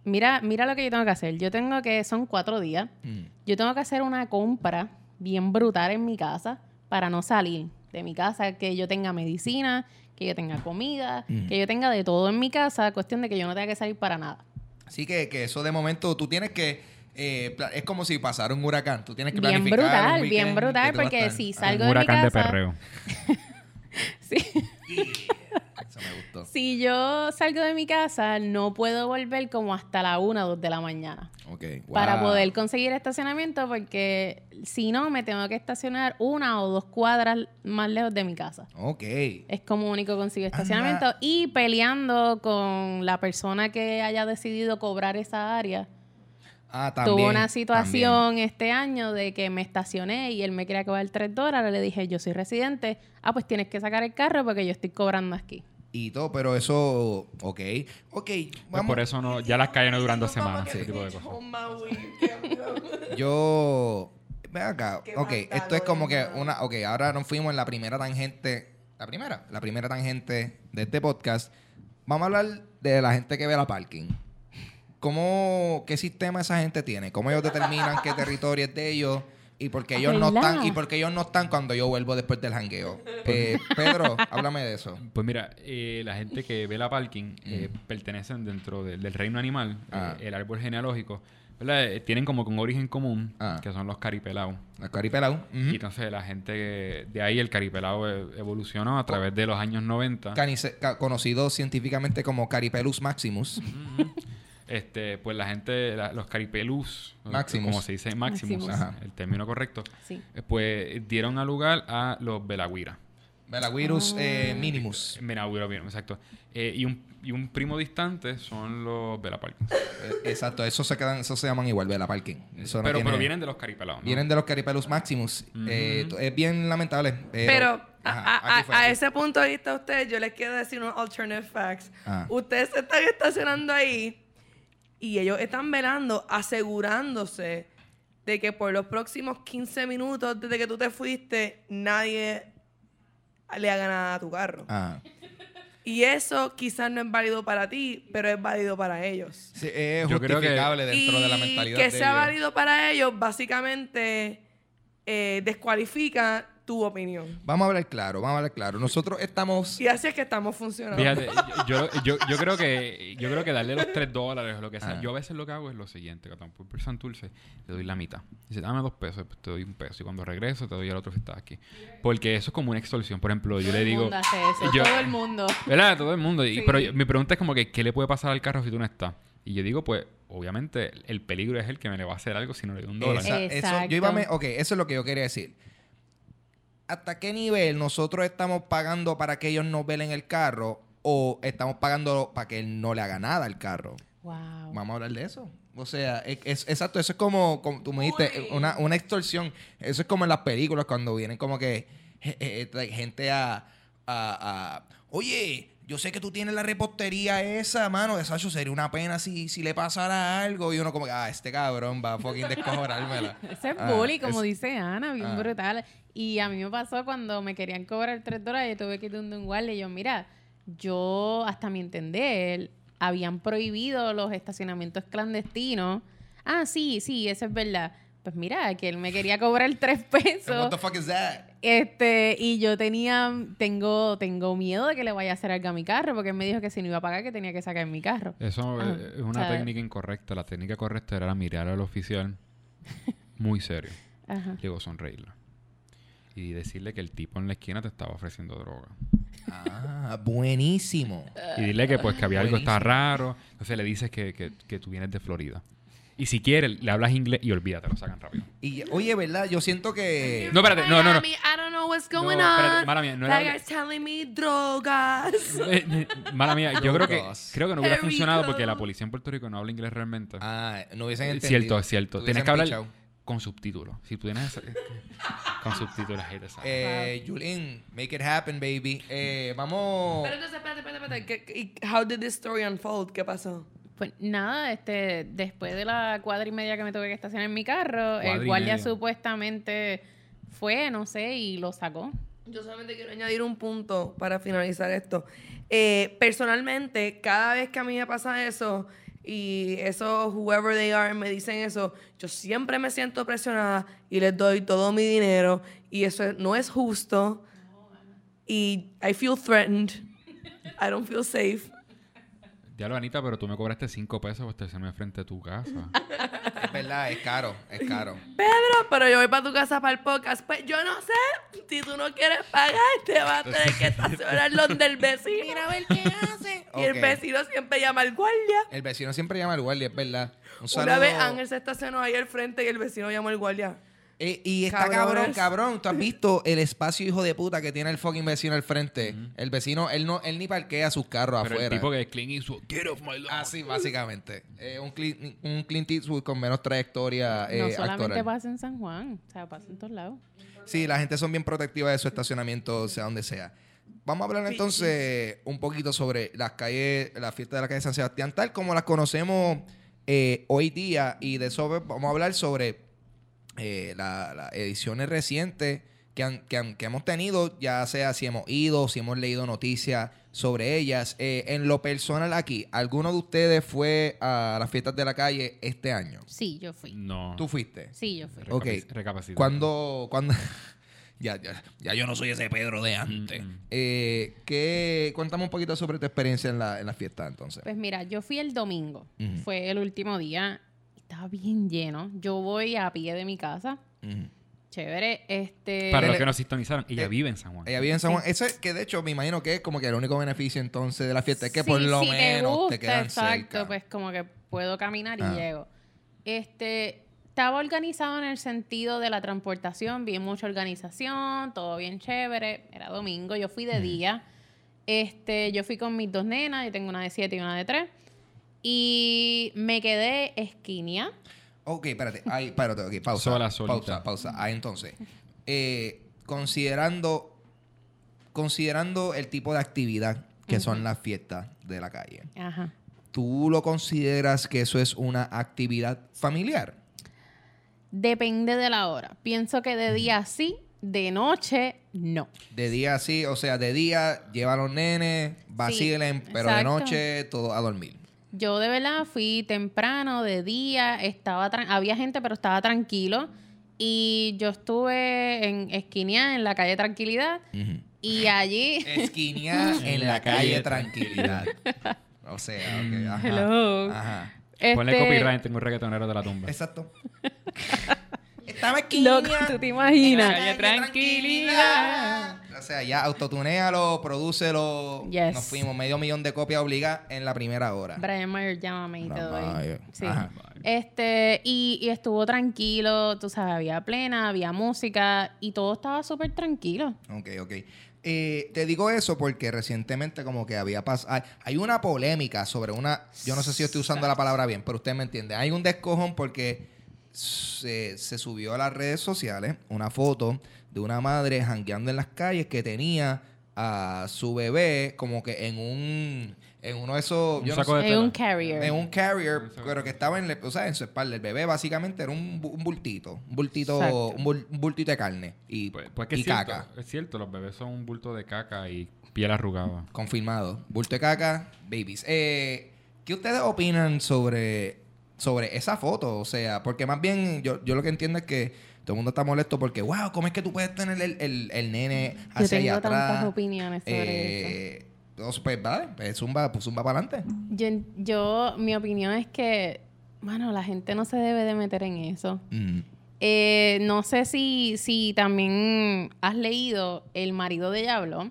Speaker 3: mira, mira lo que yo tengo que hacer. Yo tengo que, son cuatro días.
Speaker 1: Mm.
Speaker 3: Yo tengo que hacer una compra bien brutal en mi casa para no salir de mi casa, que yo tenga medicina, que yo tenga comida,
Speaker 1: Mm.
Speaker 3: que yo tenga de todo en mi casa, cuestión de que yo no tenga que salir para nada.
Speaker 1: Así que, que eso de momento tú tienes que. eh, es como si pasara un huracán. Tú tienes que
Speaker 3: Bien
Speaker 1: planificar.
Speaker 3: brutal, bien brutal,
Speaker 1: vas a
Speaker 3: porque si salgo
Speaker 2: Un
Speaker 3: de mi
Speaker 2: huracán de
Speaker 3: casa,
Speaker 2: perreo.
Speaker 3: sí.
Speaker 1: Eso me gustó.
Speaker 3: si yo salgo de mi casa, no puedo volver como hasta la una o dos de la mañana.
Speaker 1: Ok.
Speaker 3: para poder conseguir estacionamiento porque si no me tengo que estacionar una o dos cuadras más lejos de mi casa.
Speaker 1: Ok.
Speaker 3: Es como único consigo estacionamiento y peleando con la persona que haya decidido cobrar esa área.
Speaker 1: Ah, también.
Speaker 3: Tuvo una
Speaker 1: también.
Speaker 3: situación este año de que me estacioné y él me quería cobrar 3 dólares. Le dije, yo soy residente. Ah, pues tienes que sacar el carro porque yo estoy cobrando aquí.
Speaker 1: Y todo, pero eso. Ok. Ok.
Speaker 2: Pues por eso no, ya las calles no duran dos semanas, ese tipo de cosas.
Speaker 1: Yo. Ven acá. Ok, esto es como que una. Ok, ahora nos fuimos en la primera tangente. La primera. La primera tangente de este podcast. Vamos a hablar de la gente que ve la parking. ¿Cómo, qué sistema esa gente tiene? ¿Cómo ellos determinan qué territorio es de ellos? Y por qué ellos no están, y por qué ellos no están cuando yo vuelvo después del jangueo. Eh, Pedro, háblame de eso.
Speaker 2: Pues mira, eh, la gente que ve la parking eh, pertenecen dentro de- del reino animal,
Speaker 1: Mm. Ah.
Speaker 2: eh, el árbol genealógico. ¿verdad? Eh, tienen como que un origen común,
Speaker 1: Ah.
Speaker 2: que son los caripelaos.
Speaker 1: El caripelao.
Speaker 2: Y entonces la gente, de ahí el caripelao e- evolucionó a través de los años 90.
Speaker 1: Canice- ca- conocido científicamente como Caripelus maximus.
Speaker 2: Este, pues la gente, la- los caripelus,
Speaker 1: Maximus.
Speaker 2: como se dice, Maximus,
Speaker 3: Maximus.
Speaker 1: Ajá.
Speaker 2: el término correcto,
Speaker 3: Sí.
Speaker 2: eh, pues dieron a lugar a los Belagüira.
Speaker 1: Belavirus eh,
Speaker 3: Ah.
Speaker 1: minimus.
Speaker 2: Belagüira, bien, exacto. Eh, y, un, y un primo distante son los Belaparkins.
Speaker 1: Eh, exacto, esos se quedan, esos se llaman igual, Bela Parking. Eso no
Speaker 2: pero,
Speaker 1: tiene-
Speaker 2: pero vienen de los caripelados. ¿no?
Speaker 1: vienen de los Caripelus Maximus. Eh, t- es bien lamentable.
Speaker 4: Pero a,
Speaker 1: Ajá,
Speaker 4: ese punto de vista, ustedes, yo les quiero decir unos alternative facts. Ustedes se están estacionando ahí y ellos están velando, asegurándose de que por los próximos 15 minutos desde que tú te fuiste, nadie le haga nada a tu carro.
Speaker 1: Ah.
Speaker 4: Y eso quizás no es válido para ti, pero es válido para ellos.
Speaker 1: Sí, es
Speaker 2: Yo creo que-
Speaker 1: justificable dentro de la
Speaker 4: Y
Speaker 1: mentalidad
Speaker 4: que
Speaker 1: de
Speaker 4: sea
Speaker 1: ellos.
Speaker 4: válido para ellos, básicamente eh, descualifica tu opinión.
Speaker 1: Vamos a hablar claro, vamos a hablar claro. Nosotros estamos...
Speaker 4: Y así es que estamos funcionando.
Speaker 2: Fíjate, yo, yo, yo creo que yo creo que darle los 3 dólares o lo que sea.
Speaker 1: Ajá.
Speaker 2: Yo a veces lo que hago es lo siguiente, Catán, por por Santurce, te doy la mitad. Dice, dame dos pesos, pues te doy un peso. Y cuando regreso, te doy el otro si estás aquí. Porque eso es como una extorsión. Por ejemplo, yo
Speaker 3: Todo
Speaker 2: le
Speaker 3: el
Speaker 2: digo...
Speaker 3: mundo hace eso,
Speaker 2: yo-
Speaker 3: todo el mundo.
Speaker 2: ¿Verdad? Todo el mundo. Y-. Pero yo- mi pregunta es como que, ¿qué le puede pasar al carro si tú no estás? Y yo digo, pues, obviamente, el peligro es el que me le va a hacer algo si no le doy un dólar.
Speaker 1: Esa- eso, yo iba a me- ok, eso es lo que yo quería decir. ¿Hasta qué nivel nosotros estamos pagando para que ellos nos velen el carro o estamos pagando para que él no le haga nada al carro?
Speaker 3: Wow.
Speaker 1: Vamos a hablar de eso. O sea, es, es- exacto, eso es como, como tú me dijiste, una, una extorsión. Eso es como en las películas cuando vienen como que gente a, a, a, oye, yo sé que tú tienes la repostería esa, mano, de Sacho, sería una pena si, si le pasara algo. Y uno como que, ah, este cabrón va a fucking descojonármela.
Speaker 3: Ese es
Speaker 1: Ah,
Speaker 3: bully, como
Speaker 1: es-
Speaker 3: dice Ana, bien
Speaker 1: Ah.
Speaker 3: brutal. Y a mí me pasó cuando me querían cobrar 3 dólares, yo tuve que ir donde un guardia y yo, mira, yo, hasta mi entender, habían prohibido los estacionamientos clandestinos. Ah, sí, sí, eso es verdad. Pues mira, que él me quería cobrar 3
Speaker 1: What
Speaker 3: pesos.
Speaker 1: the fuck is that?
Speaker 3: Este, y yo tenía, tengo, tengo miedo de que le vaya a hacer algo a mi carro, porque él me dijo que si no iba a pagar, que tenía que sacar mi carro.
Speaker 2: Eso
Speaker 3: Ajá.
Speaker 2: eh, es una
Speaker 3: O sea,
Speaker 2: técnica incorrecta. La técnica correcta era mirar al oficial muy serio.
Speaker 3: Ajá.
Speaker 2: Luego sonreírle. Y decirle que el tipo en la esquina te estaba ofreciendo droga.
Speaker 1: Ah, buenísimo.
Speaker 2: Y dile que pues que había algo está raro. Entonces le dices que, que, que tú vienes de Florida. Y si quieres, le hablas inglés y olvídate, lo sacan rápido.
Speaker 1: Y, oye, ¿verdad? Yo siento que...
Speaker 2: No, espérate, no, no, no.
Speaker 4: I don't know what's going
Speaker 2: No, espérate,
Speaker 4: on.
Speaker 2: mala mía, no
Speaker 4: that
Speaker 2: era-
Speaker 4: guy's telling me drogas.
Speaker 2: Eh, eh, Mala mía, yo creo que creo que no hubiera funcionado porque la policía en Puerto Rico no habla inglés realmente.
Speaker 1: Ah, no hubiesen
Speaker 2: Eh,
Speaker 1: entendido.
Speaker 2: cierto, es cierto. Tienes que hablar
Speaker 1: pichado.
Speaker 2: Con subtítulos. Si tú tienes con subtítulos ahí te sale.
Speaker 1: Eh, Julín, make it happen, baby. Eh, vamos...
Speaker 4: Pero entonces, espérate, espérate, espérate. ¿Qué- qué- How did this story unfold? ¿Qué pasó?
Speaker 3: Pues nada, este, después de la cuadra y media que me tuve que estacionar en mi carro,
Speaker 2: Cuadra
Speaker 3: el guardia supuestamente fue, no sé, y lo sacó.
Speaker 4: Yo solamente quiero añadir un punto para finalizar esto. Eh, personalmente, cada vez que a mí me pasa eso y esos whoever they are me dicen eso, yo siempre me siento presionada y les doy todo mi dinero y eso no es justo y I feel threatened. I don't feel safe.
Speaker 2: Diablo, Anita, pero tú me cobraste 5 pesos por estacionarme frente a tu casa.
Speaker 1: Es verdad, es caro, es caro.
Speaker 4: Pedro, pero yo voy para tu casa para el podcast. Pues yo no sé. Si tú no quieres pagar, te vas a tener que estacionar donde el vecino. Mira a ver qué hace. Y el vecino siempre llama al guardia.
Speaker 1: El vecino siempre llama al guardia, es verdad. Un
Speaker 4: Una vez Ángel se estacionó ahí al frente y el vecino llamó al guardia.
Speaker 1: Eh, y está
Speaker 4: Cabrones.
Speaker 1: cabrón, cabrón. Tú has visto el espacio hijo de puta que tiene el fucking vecino al frente. El vecino, él no, él ni parquea sus carros
Speaker 2: pero
Speaker 1: afuera.
Speaker 2: el tipo que es Clint Eastwood, get off my lawn.
Speaker 1: Así, básicamente. Eh, un, Clint, un Clint Eastwood con menos trayectoria eh,
Speaker 3: no solamente
Speaker 1: actoral.
Speaker 3: pasa en San Juan, o sea, pasa en todos lados.
Speaker 1: Sí, la gente son bien protectiva de su estacionamiento, sea donde sea. Vamos a hablar entonces un poquito sobre las calles, la fiesta de la calle San Sebastián, tal como las conocemos eh, hoy día. Y de eso vamos a hablar sobre eh, la- las ediciones recientes que, han- que, han- que hemos tenido, ya sea si hemos ido, si hemos leído noticias sobre ellas. Eh, en lo personal aquí, ¿alguno de ustedes fue a las fiestas de la calle este año?
Speaker 3: Sí, yo fui.
Speaker 2: No.
Speaker 1: ¿Tú fuiste?
Speaker 3: Sí, yo fui.
Speaker 1: Ok.
Speaker 2: Recapaci- recapacita.
Speaker 1: Cuando, cuando ya, ya, ya yo no soy ese Pedro de antes.
Speaker 2: Mm.
Speaker 1: Eh, ¿qué, cuéntame un poquito sobre tu experiencia en la, en la fiesta entonces.
Speaker 3: Pues mira, yo fui el domingo, fue el último día, estaba bien lleno. Yo voy a pie de mi casa. Chévere. Este.
Speaker 2: Para los que nos sintonizaron, ella
Speaker 1: eh,
Speaker 2: vive en San Juan.
Speaker 1: Ella vive en San Juan. Eso es que de hecho me imagino que es como que el único beneficio entonces de la fiesta es que por
Speaker 3: Sí,
Speaker 1: lo
Speaker 3: si
Speaker 1: menos te,
Speaker 3: gusta,
Speaker 1: quedan
Speaker 3: exacto,
Speaker 1: cerca.
Speaker 3: pues como que puedo caminar y
Speaker 1: Ah.
Speaker 3: llego. Este, estaba organizado en el sentido de la transportación, bien mucha organización, todo bien chévere. Era domingo, yo fui de día. Este, yo fui con mis dos nenas, yo tengo una de siete y una de tres. Y me quedé esquinia.
Speaker 1: Ok, espérate. Ahí, espérate, ok, pausa.
Speaker 2: Sola.
Speaker 1: Pausa, pausa. Ah, entonces, eh, considerando, considerando el tipo de actividad que son las fiestas de la calle,
Speaker 3: Ajá.
Speaker 1: ¿tú lo consideras que eso es una actividad familiar?
Speaker 3: Depende de la hora. Pienso que de día sí, de noche no.
Speaker 1: De día sí, o sea, de día lleva a los nenes, vacilen, pero de noche todo a dormir.
Speaker 3: Yo de verdad fui temprano, de día, estaba tran- había gente, pero estaba tranquilo. Y yo estuve en esquinea en la calle Tranquilidad. Y allí.
Speaker 1: Esquinear en la calle Tranquilidad. O sea, ok, ajá.
Speaker 3: Hello.
Speaker 1: Ajá.
Speaker 2: Ponle
Speaker 3: este,
Speaker 2: copyright, tengo un reggaetonero de la tumba.
Speaker 1: Exacto. Estaba
Speaker 3: Loco,
Speaker 1: esquineando
Speaker 3: tú te
Speaker 1: en
Speaker 3: imaginas.
Speaker 1: la calle
Speaker 2: Tranquilidad.
Speaker 1: O sea, ya autotunéalo, prodúcelo.
Speaker 3: Yes.
Speaker 1: Nos fuimos medio millón de copias obligadas en la primera hora.
Speaker 3: Brian Mayer, llámame y.
Speaker 1: Mayer.
Speaker 3: Sí.
Speaker 1: Ajá.
Speaker 3: Este, y, y estuvo tranquilo, tú sabes, había plena, había música y todo estaba súper tranquilo.
Speaker 1: Ok, ok. Eh, te digo eso porque recientemente como que había pasado... Hay, hay una polémica sobre una... Yo no sé si yo estoy usando la palabra bien, pero usted me entiende. Hay un descojón porque se, se subió a las redes sociales una foto de una madre jangueando en las calles que tenía a su bebé como que en un... En uno de esos...
Speaker 2: Un
Speaker 1: yo no
Speaker 2: saco
Speaker 1: sé-
Speaker 2: de
Speaker 3: Es un carrier.
Speaker 1: en un carrier, pero que estaba en, o sea, en su espalda. El bebé básicamente era un, un bultito. Un bultito, un, bul- un bultito de carne. Y,
Speaker 2: Pues, pues que
Speaker 1: y
Speaker 2: es cierto,
Speaker 1: caca.
Speaker 2: es cierto, los bebés son un bulto de caca y piel arrugada.
Speaker 1: Confirmado. Bulto de caca, babies. Eh, ¿Qué ustedes opinan sobre, sobre esa foto? O sea, porque más bien yo, yo lo que entiendo es que todo el mundo está molesto porque, wow, ¿cómo es que tú puedes tener el, el, el nene
Speaker 3: Yo
Speaker 1: hacia allá
Speaker 3: tengo
Speaker 1: atrás?
Speaker 3: tantas opiniones sobre eso.
Speaker 1: Eh, entonces, pues, vale, pues zumba, pues zumba para adelante.
Speaker 3: Yo, yo, mi opinión es que, bueno, la gente no se debe de meter en eso.
Speaker 1: Mm.
Speaker 3: Eh, no sé si, si también has leído El marido de ella habló.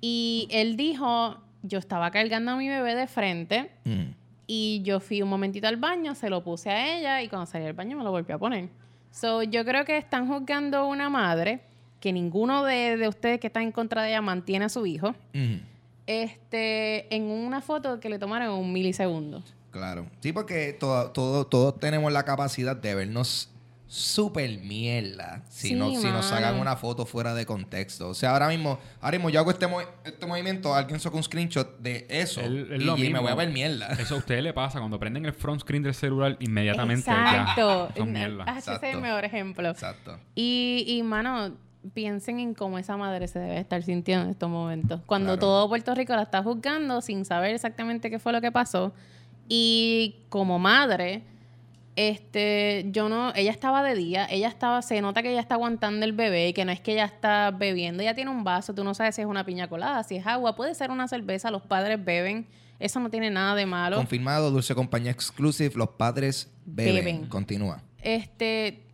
Speaker 3: Y él dijo, yo estaba cargando a mi bebé de frente
Speaker 1: Mm.
Speaker 3: y yo fui un momentito al baño, se lo puse a ella y cuando salí del baño me lo volví a poner. So, yo creo que están juzgando a una madre que ninguno de, de ustedes que están en contra de ella mantiene a su hijo este, en una foto que le tomaron en un milisegundo.
Speaker 1: Claro. Sí, porque todo, todo, todos tenemos la capacidad de vernos súper mierda si,
Speaker 3: Sí,
Speaker 1: no, si nos sacan una foto fuera de contexto. O sea, ahora mismo, ahora mismo yo hago este, mo- este movimiento, alguien saca un screenshot de eso
Speaker 2: Es- es
Speaker 1: y,
Speaker 2: lo
Speaker 1: y me voy a ver mierda.
Speaker 2: Eso a ustedes le pasa cuando prenden el front screen del celular inmediatamente.
Speaker 3: Exacto.
Speaker 2: Ya, son mierda.
Speaker 3: Ah, ese es el mejor ejemplo.
Speaker 1: Exacto.
Speaker 3: Y, y, mano, piensen en cómo esa madre se debe estar sintiendo en estos momentos. Cuando
Speaker 1: Claro.
Speaker 3: todo Puerto Rico la está juzgando sin saber exactamente qué fue lo que pasó. Y como madre, este, yo no, ella estaba de día, ella estaba, se nota que ella está aguantando el bebé, que no es que ella está bebiendo, ella tiene un vaso, tú no sabes si es una piña colada, si es agua, puede ser una cerveza, los padres beben, eso no tiene nada de malo.
Speaker 1: Confirmado, Dulce Compañía Exclusive, los padres beben.
Speaker 3: Beben.
Speaker 1: Continúa.
Speaker 3: este,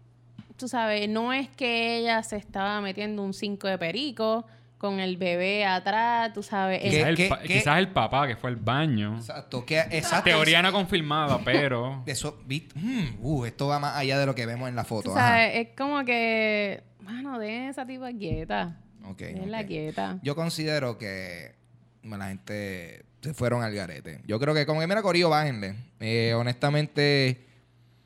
Speaker 3: tú sabes, no es que ella se estaba metiendo un 5 de perico con el bebé atrás, tú sabes.
Speaker 2: Quizás, el,
Speaker 1: qué-
Speaker 2: pa-
Speaker 1: qué?
Speaker 2: quizás el papá que fue al baño.
Speaker 1: Exacto. Que, exacto.
Speaker 2: Teoría no confirmada, pero.
Speaker 1: Eso, mm, uh, esto va más allá de lo que vemos en la foto. Ajá.
Speaker 3: sabes, es como que, mano, de esa tipa quieta.
Speaker 1: Ok,
Speaker 3: Déjenla
Speaker 1: ok.
Speaker 3: quieta.
Speaker 1: Yo considero que bueno, la gente se fueron al garete. Yo creo que como que, mira, Corillo, bájenle. Eh, honestamente,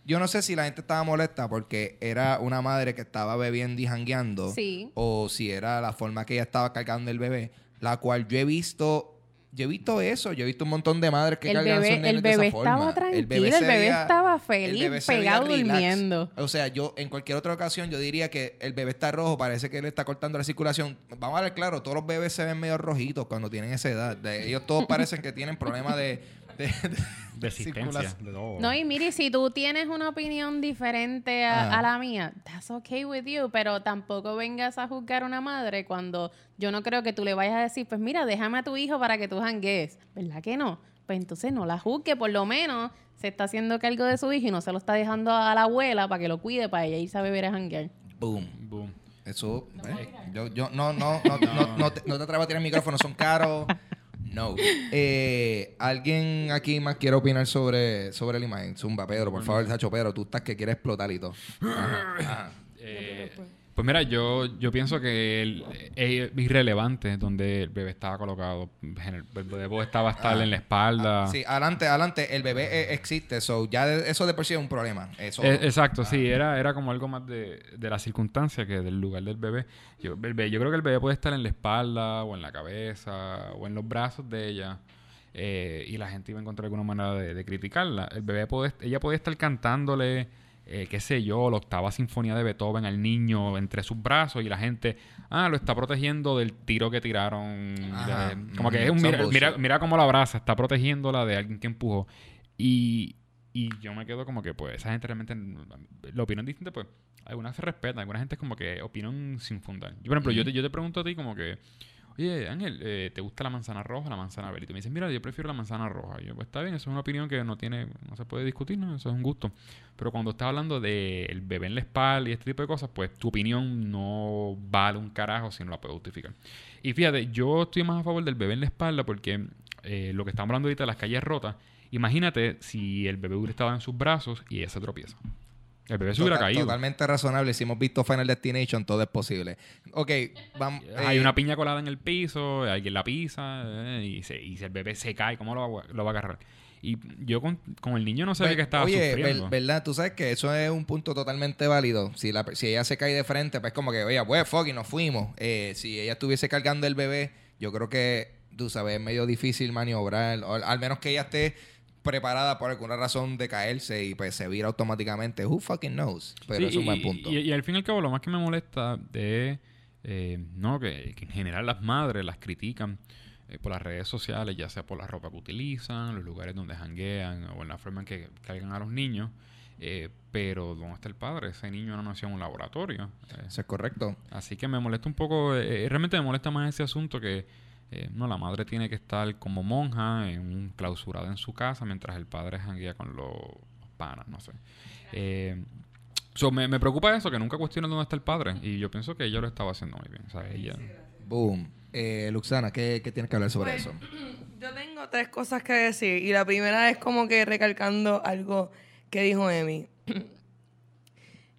Speaker 1: yo no sé si la gente estaba molesta porque era una madre que estaba bebiendo y jangueando.
Speaker 3: Sí.
Speaker 1: O si era la forma que ella estaba cargando el bebé. La cual yo he visto... Yo he visto eso, yo he visto un montón de madres que
Speaker 3: El
Speaker 1: cargan
Speaker 3: bebé, el
Speaker 1: de esa
Speaker 3: bebé
Speaker 1: forma.
Speaker 3: estaba tranquilo, el bebé,
Speaker 1: veía-
Speaker 3: estaba
Speaker 1: el
Speaker 3: feliz,
Speaker 1: bebé
Speaker 3: pegado durmiendo.
Speaker 1: O sea, yo en cualquier otra ocasión yo diría que el bebé está rojo, parece que le está cortando la circulación. Vamos a ver, claro, todos los bebés se ven medio rojitos cuando tienen esa edad. De- ellos todos parecen que tienen problemas de, de, de-
Speaker 2: De existencia.
Speaker 1: circulación.
Speaker 2: De todo.
Speaker 3: No, y mire, si tú tienes una opinión diferente a la mía, that's okay with you, pero tampoco vengas a juzgar a una madre cuando yo no creo que tú le vayas a decir, pues mira, déjame a tu hijo para que tú janguees. ¿Verdad que no? Pues entonces no la juzgue, por lo menos se está haciendo cargo de su hijo y no se lo está dejando a la abuela para que lo cuide, para ella irse a beber a janguear.
Speaker 1: Boom.
Speaker 2: Boom.
Speaker 1: Eso, eh, yo, yo, no, no, no, no, no, te, no te atrevo a tirar el micrófono, son caros. No. Eh, ¿Alguien aquí más quiere opinar sobre, sobre la imagen? Zumba, Pedro, por favor, Sacho, Pedro, tú estás que quieres explotar y todo. Ajá, ajá.
Speaker 2: Eh, pues mira, yo, yo pienso que el- es irrelevante donde el bebé estaba colocado. El bebé estaba estar
Speaker 1: Ah.
Speaker 2: en la espalda.
Speaker 1: Sí, adelante, adelante. El bebé eh, existe, so ya de- eso de por sí es un problema. Eso.
Speaker 2: Eh, exacto, sí, era, era como algo más de, de la circunstancia que del lugar del bebé. Yo, el bebé- yo creo que el bebé puede estar en la espalda, o en la cabeza, o en los brazos de ella. eh, y la gente iba a encontrar alguna manera de, de criticarla. El bebé puede, ella podía estar cantándole, eh, qué sé yo, la octava sinfonía de Beethoven al niño entre sus brazos y la gente, ah, lo está protegiendo del tiro que tiraron.
Speaker 1: Ajá.
Speaker 2: de- como que
Speaker 1: Mm,
Speaker 2: es un,
Speaker 1: son
Speaker 2: mira, mira, cómo la abraza, está protegiéndola de alguien que empujó. Y, y yo me quedo como que, pues, esa gente realmente, la opinión distinta, pues, algunas se respetan, alguna gente es como que opinan sin fundar. Yo, por ejemplo, yo, te, yo te pregunto a ti como que, oye, Ángel, eh, ¿te gusta la manzana roja o la manzana verde? Y tú me dices, mira, yo prefiero la manzana roja. Y yo, pues, está bien, eso es una opinión que no tiene, no se puede discutir, ¿no? Eso es un gusto. Pero cuando estás hablando del bebé en la espalda y este tipo de cosas, pues, tu opinión no vale un carajo si no la puedes justificar. Y fíjate, yo estoy más a favor del bebé en la espalda porque eh, lo que estamos hablando ahorita de las calles rotas, imagínate si el bebé hubiera estado en sus brazos y ella se tropieza. El bebé se hubiera
Speaker 1: Total-
Speaker 2: caído.
Speaker 1: Totalmente razonable. Si hemos visto Final Destination, todo es posible. Ok, vamos.
Speaker 2: Hay
Speaker 1: eh,
Speaker 2: una piña colada en el piso, alguien la pisa eh, y, se, y si el bebé se cae, ¿cómo lo va, lo va a agarrar? Y yo con, con el niño no sabía que estaba
Speaker 1: Oye,
Speaker 2: sufriendo.
Speaker 1: ver- ¿verdad? Tú sabes que eso es un punto totalmente válido. Si, la, si ella se cae de frente, pues como que, oye, pues fuck, y nos fuimos. Eh, si ella estuviese cargando el bebé, yo creo que, tú sabes, es medio difícil maniobrar. O al menos que ella esté preparada por alguna razón de caerse y pues se vira automáticamente. Who fucking knows? Pero
Speaker 2: Sí,
Speaker 1: es un
Speaker 2: y-
Speaker 1: buen punto.
Speaker 2: Y, y al fin y al cabo, lo más que me molesta es eh, no, que, que en general las madres las critican eh, por las redes sociales, ya sea por la ropa que utilizan, los lugares donde janguean o en la forma en que cargan a los niños. Eh, pero ¿dónde está el padre? Ese niño no nació en un laboratorio.
Speaker 1: Eso es correcto.
Speaker 2: Así que me molesta un poco, eh, realmente me molesta más ese asunto que eh, no, la madre tiene que estar como monja, en un, clausurada en su casa, mientras el padre janguea con los panas, no sé. Eh, so, me, me preocupa eso, que nunca cuestionan dónde está el padre, y yo pienso que ella lo estaba haciendo muy bien. O sea, ella...
Speaker 1: Boom. Eh, Luxana, ¿qué, qué tienes que hablar sobre
Speaker 4: Pues,
Speaker 1: eso?
Speaker 4: Yo tengo tres cosas que decir. Y la primera es como que recalcando algo que dijo Emi.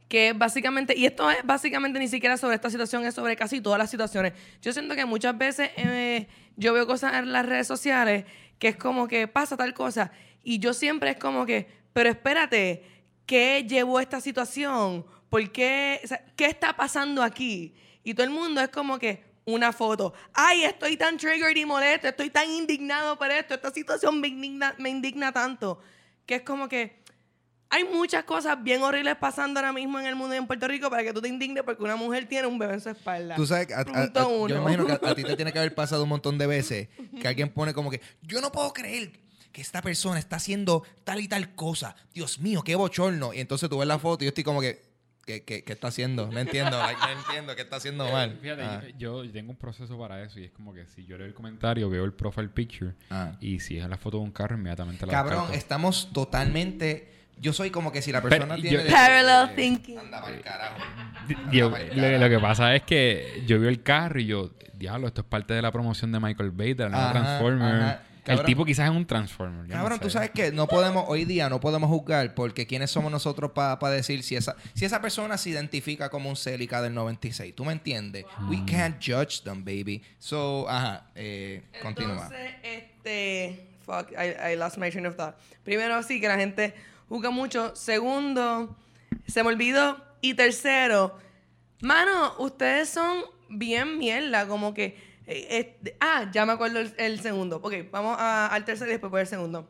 Speaker 4: que básicamente, y esto es básicamente ni siquiera sobre esta situación, es sobre casi todas las situaciones. Yo siento que muchas veces eh, yo veo cosas en las redes sociales que es como que pasa tal cosa. Y yo siempre es como que, pero espérate, ¿qué llevó esta situación? ¿Por qué? ¿Qué está pasando aquí? Y todo el mundo es como que una foto. Ay, estoy tan triggered y molesto, estoy tan indignado por esto, esta situación me indigna, me indigna tanto. Que es como que hay muchas cosas bien horribles pasando ahora mismo en el mundo y en Puerto Rico para que tú te indignes porque una mujer tiene un bebé en su espalda.
Speaker 1: Tú sabes, a- yo imagino que a, a ti te tiene que haber pasado un montón de veces que alguien pone como que, yo no puedo creer que esta persona está haciendo tal y tal cosa. Dios mío, qué bochorno. Y entonces tú ves la foto y yo estoy como que, ¿qué, qué, qué está haciendo? No entiendo, like, no entiendo qué está haciendo mal.
Speaker 2: Fíjate,
Speaker 1: Ah,
Speaker 2: yo, yo tengo un proceso para eso, y es como que si yo leo el comentario, veo el profile picture,
Speaker 1: ah.
Speaker 2: y si es la foto de un carro, inmediatamente la
Speaker 1: Cabrón,
Speaker 2: descarto.
Speaker 1: estamos totalmente... Yo soy como que si la persona
Speaker 2: Pero
Speaker 1: tiene...
Speaker 2: yo-
Speaker 4: Parallel thinking.
Speaker 1: Anda carajo.
Speaker 2: Yo-
Speaker 1: pa'l
Speaker 2: lo,
Speaker 1: carajo.
Speaker 2: lo que pasa es que yo vi el carro y yo, diablo, esto es parte de la promoción de Michael Bay, de la nueva Transformer.
Speaker 1: ajá.
Speaker 2: El tipo quizás es un Transformer. no
Speaker 1: Cabrón,
Speaker 2: sé.
Speaker 1: tú sabes que no podemos, hoy día no podemos juzgar porque quiénes somos nosotros para decir si esa, si esa persona se identifica como un Celica del 96. ¿Tú me entiendes? We
Speaker 2: Mm.
Speaker 1: can't judge them, baby. So, ajá, eh, continúa.
Speaker 4: Entonces, este. Fuck, I, I lost my train of thought. Primero, sí, que la gente juzga mucho. Segundo, se me olvidó. Y tercero, mano, ustedes son bien mierda, como que. eh, eh, ah, ya me acuerdo el, el segundo. Ok, vamos a- al tercero y después por el segundo.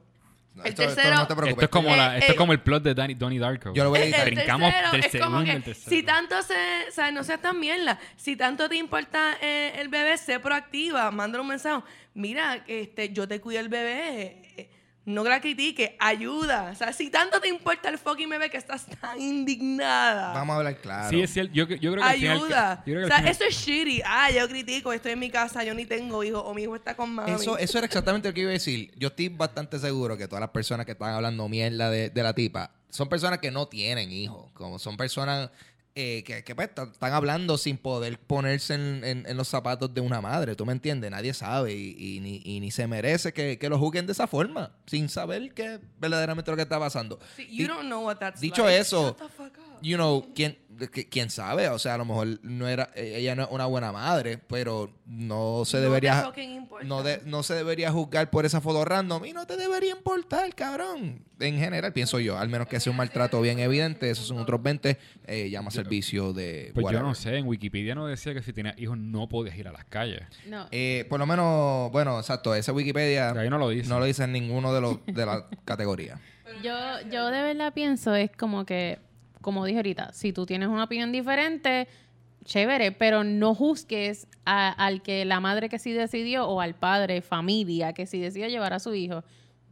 Speaker 1: No,
Speaker 4: el
Speaker 1: esto- esto
Speaker 4: tercero-
Speaker 1: no te preocupes.
Speaker 2: Esto es como,
Speaker 4: Eh,
Speaker 2: la, esto
Speaker 4: eh,
Speaker 2: es como el plot de Danny, Donnie Darko.
Speaker 1: Yo lo voy a editar.
Speaker 4: El
Speaker 2: Brincamos
Speaker 4: tercero,
Speaker 2: del
Speaker 4: es como
Speaker 2: segundo al tercero.
Speaker 4: si tanto se, o sea, no seas tan mierda, si tanto te importa eh, el bebé, sé proactiva, mándale un mensaje. Mira, este, yo te cuido el bebé, eh, no la critique, ayuda. O sea, si tanto te importa el fucking bebé que estás tan indignada,
Speaker 1: Vamos a hablar claro.
Speaker 2: Sí, es cierto. Yo, yo creo que al final-
Speaker 4: ayuda.
Speaker 2: yo creo que
Speaker 4: o sea,
Speaker 2: final-
Speaker 4: eso es shitty. Ah, yo critico, estoy en mi casa, yo ni tengo hijos, o mi hijo está con mami.
Speaker 1: Eso, eso era exactamente lo que iba a decir. Yo estoy bastante seguro que todas las personas que están hablando mierda de, de la tipa son personas que no tienen hijos. Como son personas eh, que, que, pues, están hablando sin poder ponerse en, en- en los zapatos de una madre, ¿tú me entiendes? Nadie sabe y, y ni, y ni se merece que, que lo juzguen de esa forma, sin saber qué es verdaderamente lo que está pasando.
Speaker 4: Sí, you
Speaker 1: Di-
Speaker 4: don't know what that's
Speaker 1: dicho
Speaker 4: like.
Speaker 1: eso, you know, ¿quién, que- quién sabe? O sea, a lo mejor no era, eh, ella no es una buena madre, pero no se
Speaker 4: No
Speaker 1: debería... No, de- no se debería juzgar por esa foto random y no te debería importar, cabrón. En general, pienso yo, al menos que sea un maltrato bien evidente, esos son otros 20, eh, llama servicio de...
Speaker 2: Pues yo no sé, en Wikipedia no decía que si tenías hijos no podías ir a las calles.
Speaker 3: No.
Speaker 1: Eh, por lo menos, bueno, exacto, esa Wikipedia
Speaker 2: Ahí no lo dice.
Speaker 1: no lo dice en ninguno de los de la categoría.
Speaker 3: Yo, yo de verdad pienso es como que, como dije ahorita, si tú tienes una opinión diferente, chévere, pero no juzgues a- al que la madre que sí decidió o al padre, familia, que sí decidió llevar a su hijo.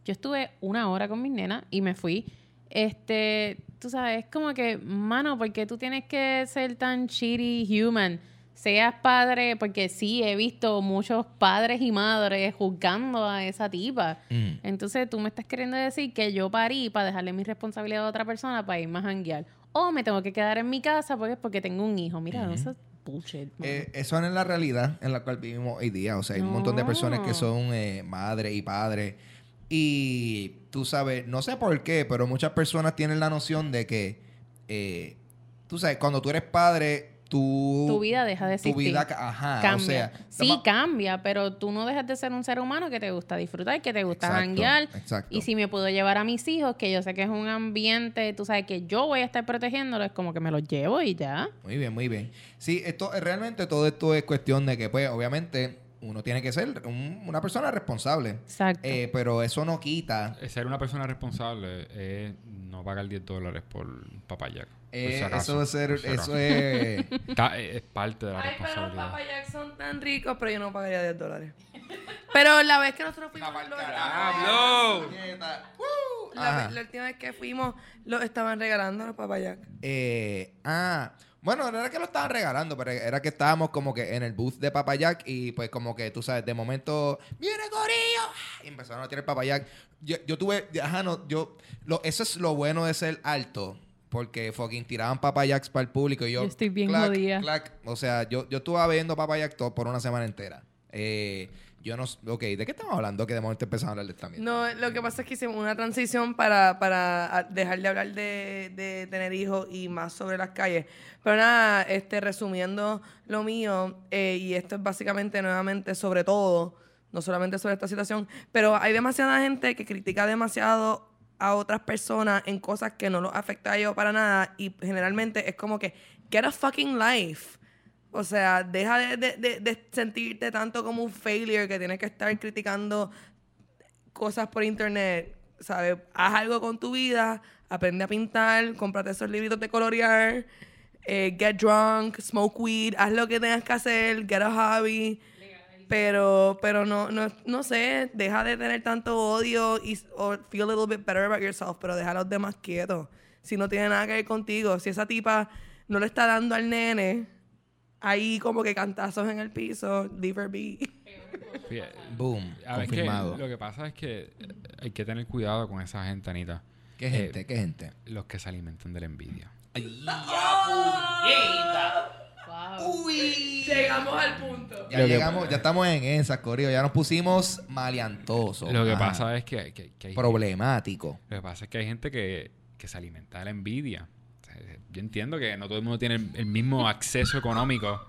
Speaker 3: Yo estuve una hora con mis nenas y me fui. Este, tú sabes, es como que, mano, porque tú tienes que ser tan shitty human? Seas padre, porque sí, he visto muchos padres y madres juzgando a esa tipa.
Speaker 1: Mm.
Speaker 3: Entonces tú me estás queriendo decir que yo parí para dejarle mi responsabilidad a otra persona para irme a janguear. O me tengo que quedar en mi casa porque es porque tengo un hijo. Mira, eso es bullshit. mano.
Speaker 1: Eh, eso no es la realidad en la cual vivimos hoy día. O sea, hay un montón de personas que son eh, madre y padre. Y tú sabes, no sé por qué, pero muchas personas tienen la noción de que, eh, tú sabes, cuando tú eres padre,
Speaker 3: tu vida deja de
Speaker 1: Tu
Speaker 3: existir.
Speaker 1: vida, ca- ajá,
Speaker 3: cambia.
Speaker 1: o sea...
Speaker 3: sí,
Speaker 1: toma-
Speaker 3: cambia, pero tú no dejas de ser un ser humano que te gusta disfrutar, que te gusta janguear.
Speaker 1: exacto.
Speaker 3: Y si me puedo llevar a mis hijos, que yo sé que es un ambiente, tú sabes que yo voy a estar protegiéndolo, es como que me los llevo y ya.
Speaker 1: Muy bien, muy bien. Sí, esto eh, realmente todo esto es cuestión de que, pues, obviamente, uno tiene que ser un- una persona responsable.
Speaker 3: Exacto.
Speaker 1: Eh, pero eso no quita.
Speaker 2: Eh, Ser una persona responsable es no pagar 10 dólares por papayac.
Speaker 1: Eh,
Speaker 2: si acaso,
Speaker 1: eso es ser,
Speaker 2: por si
Speaker 1: eso es.
Speaker 2: Está- es parte de la
Speaker 4: Ay, pero los
Speaker 2: responsabilidad.
Speaker 4: papayas son tan ricos, pero yo no pagaría 10 dólares. Pero la vez que nosotros fuimos... los
Speaker 2: ¡Diablo!
Speaker 4: La,
Speaker 1: Ajá.
Speaker 4: ve- la última vez que fuimos, los estaban regalando los papayas.
Speaker 1: Eh, ah, bueno, no era que lo estaban regalando, pero era que estábamos como que en el booth de Papayac y pues como que tú sabes, de momento, ¡viene Corillo! Y empezaron a tirar Papayac. Yo, yo tuve, ajá, no, yo, lo, eso es lo bueno de ser alto. Porque fucking tiraban papayacs para el público y yo.
Speaker 3: Yo estoy bien
Speaker 1: clac,
Speaker 3: jodida.
Speaker 1: clac. O sea, yo, yo estuve viendo papayac todo por una semana entera. Eh, yo no. Ok, ¿de qué estamos hablando? Que de momento empezamos a hablar de esta mierda.
Speaker 4: No, lo que pasa es que hicimos una transición para, para a- dejar de hablar de, de tener hijos y más sobre las calles. Pero nada, este, resumiendo lo mío, eh, y esto es básicamente nuevamente sobre todo, no solamente sobre esta situación, pero hay demasiada gente que critica demasiado a otras personas en cosas que no los afecta a ellos para nada y generalmente es como que, get a fucking life. O sea, deja de, de- de- sentirte tanto como un failure que tienes que estar criticando cosas por internet, ¿sabes? Haz algo con tu vida, aprende a pintar, cómprate esos libritos de colorear, eh, get drunk, smoke weed, haz lo que tengas que hacer, get a hobby. Pero, pero no, no, no sé, deja de tener tanto odio y o feel a little bit better about yourself, pero deja a los demás quietos. Si no tiene nada que ver contigo, si esa tipa no le está dando al nene ahí como que cantazos en el piso, leave her be.
Speaker 1: Boom.
Speaker 2: a ver, que
Speaker 1: confirmado.
Speaker 2: lo que pasa es que eh, hay que tener cuidado con esa gente, Anita.
Speaker 1: ¿Qué
Speaker 2: Eh,
Speaker 1: gente? ¿Qué gente?
Speaker 2: Los que se alimentan de la envidia.
Speaker 4: Llegamos al punto.
Speaker 1: Ya
Speaker 2: Lo que-
Speaker 1: llegamos, ya estamos en esa, Corillo. Ya nos pusimos maleantosos.
Speaker 2: Lo que
Speaker 1: Ajá.
Speaker 2: pasa es que, que- que hay,
Speaker 1: Problemático.
Speaker 2: lo que pasa es que hay gente que, que se alimenta de la envidia. O sea, Yo entiendo que no todo el mundo tiene el, el mismo acceso económico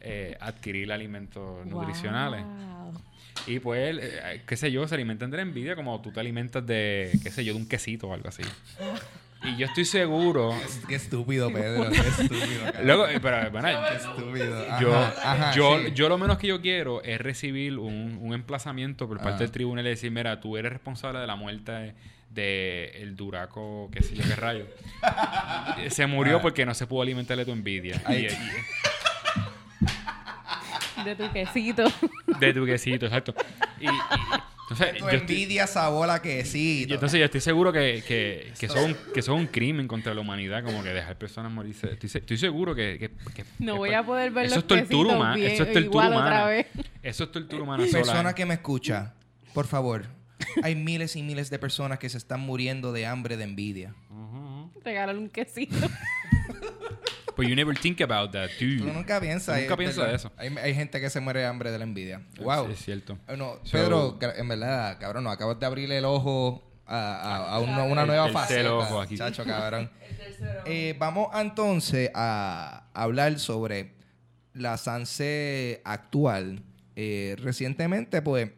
Speaker 2: eh, a adquirir alimentos nutricionales.
Speaker 3: Wow.
Speaker 2: Y pues, eh, qué sé yo, se alimentan de la envidia como tú te alimentas de, qué sé yo, de un quesito o algo así. Y yo estoy seguro...
Speaker 1: Qué estúpido, Pedro. Qué estúpido.
Speaker 2: Luego, pero bueno,
Speaker 1: Qué estúpido. Ajá,
Speaker 2: yo,
Speaker 1: ajá,
Speaker 2: yo,
Speaker 1: sí.
Speaker 2: yo lo menos que yo quiero es recibir un, un emplazamiento por parte
Speaker 1: Ah.
Speaker 2: del tribunal y decir, mira, tú eres responsable de la muerte de, de el duraco, qué sé yo, qué rayo. se murió
Speaker 1: Ah.
Speaker 2: porque no se pudo alimentarle tu envidia.
Speaker 1: Ay.
Speaker 2: Y- y-
Speaker 3: De tu quesito.
Speaker 2: de tu quesito, exacto. Y, y- entonces,
Speaker 1: Tu
Speaker 2: yo estoy,
Speaker 1: envidia sabor a quesito.
Speaker 2: y entonces yo estoy seguro que, que, que, son, que son un crimen contra la humanidad, como que dejar personas morirse. Estoy, se- estoy seguro que... que- que-
Speaker 3: No
Speaker 2: que-
Speaker 3: voy a poder ver
Speaker 2: eso
Speaker 3: los
Speaker 2: es tortura humana.
Speaker 3: bien-
Speaker 2: Eso es tortura humana.
Speaker 3: otra vez.
Speaker 2: Eso es tortura humana sola.
Speaker 1: Persona
Speaker 2: ¿eh?
Speaker 1: que me escucha, por favor. Hay miles y miles de personas que se están muriendo de hambre, de envidia.
Speaker 3: Regálale un quesito.
Speaker 2: But you never think about that, dude.
Speaker 1: Tú nunca piensas.
Speaker 2: Nunca piensas de eso.
Speaker 1: Hay, hay gente que se muere de hambre de la envidia. Wow.
Speaker 2: Es cierto.
Speaker 1: No,
Speaker 2: So-
Speaker 1: Pedro, en verdad, cabrón, nos acabas de abrirle el ojo a, a- a una, una
Speaker 2: El
Speaker 1: nueva
Speaker 2: tercer
Speaker 1: faceta.
Speaker 2: ojo aquí.
Speaker 1: Chacho, cabrón. Eh, vamos entonces a hablar sobre la Sanse actual. Eh, recientemente, pues,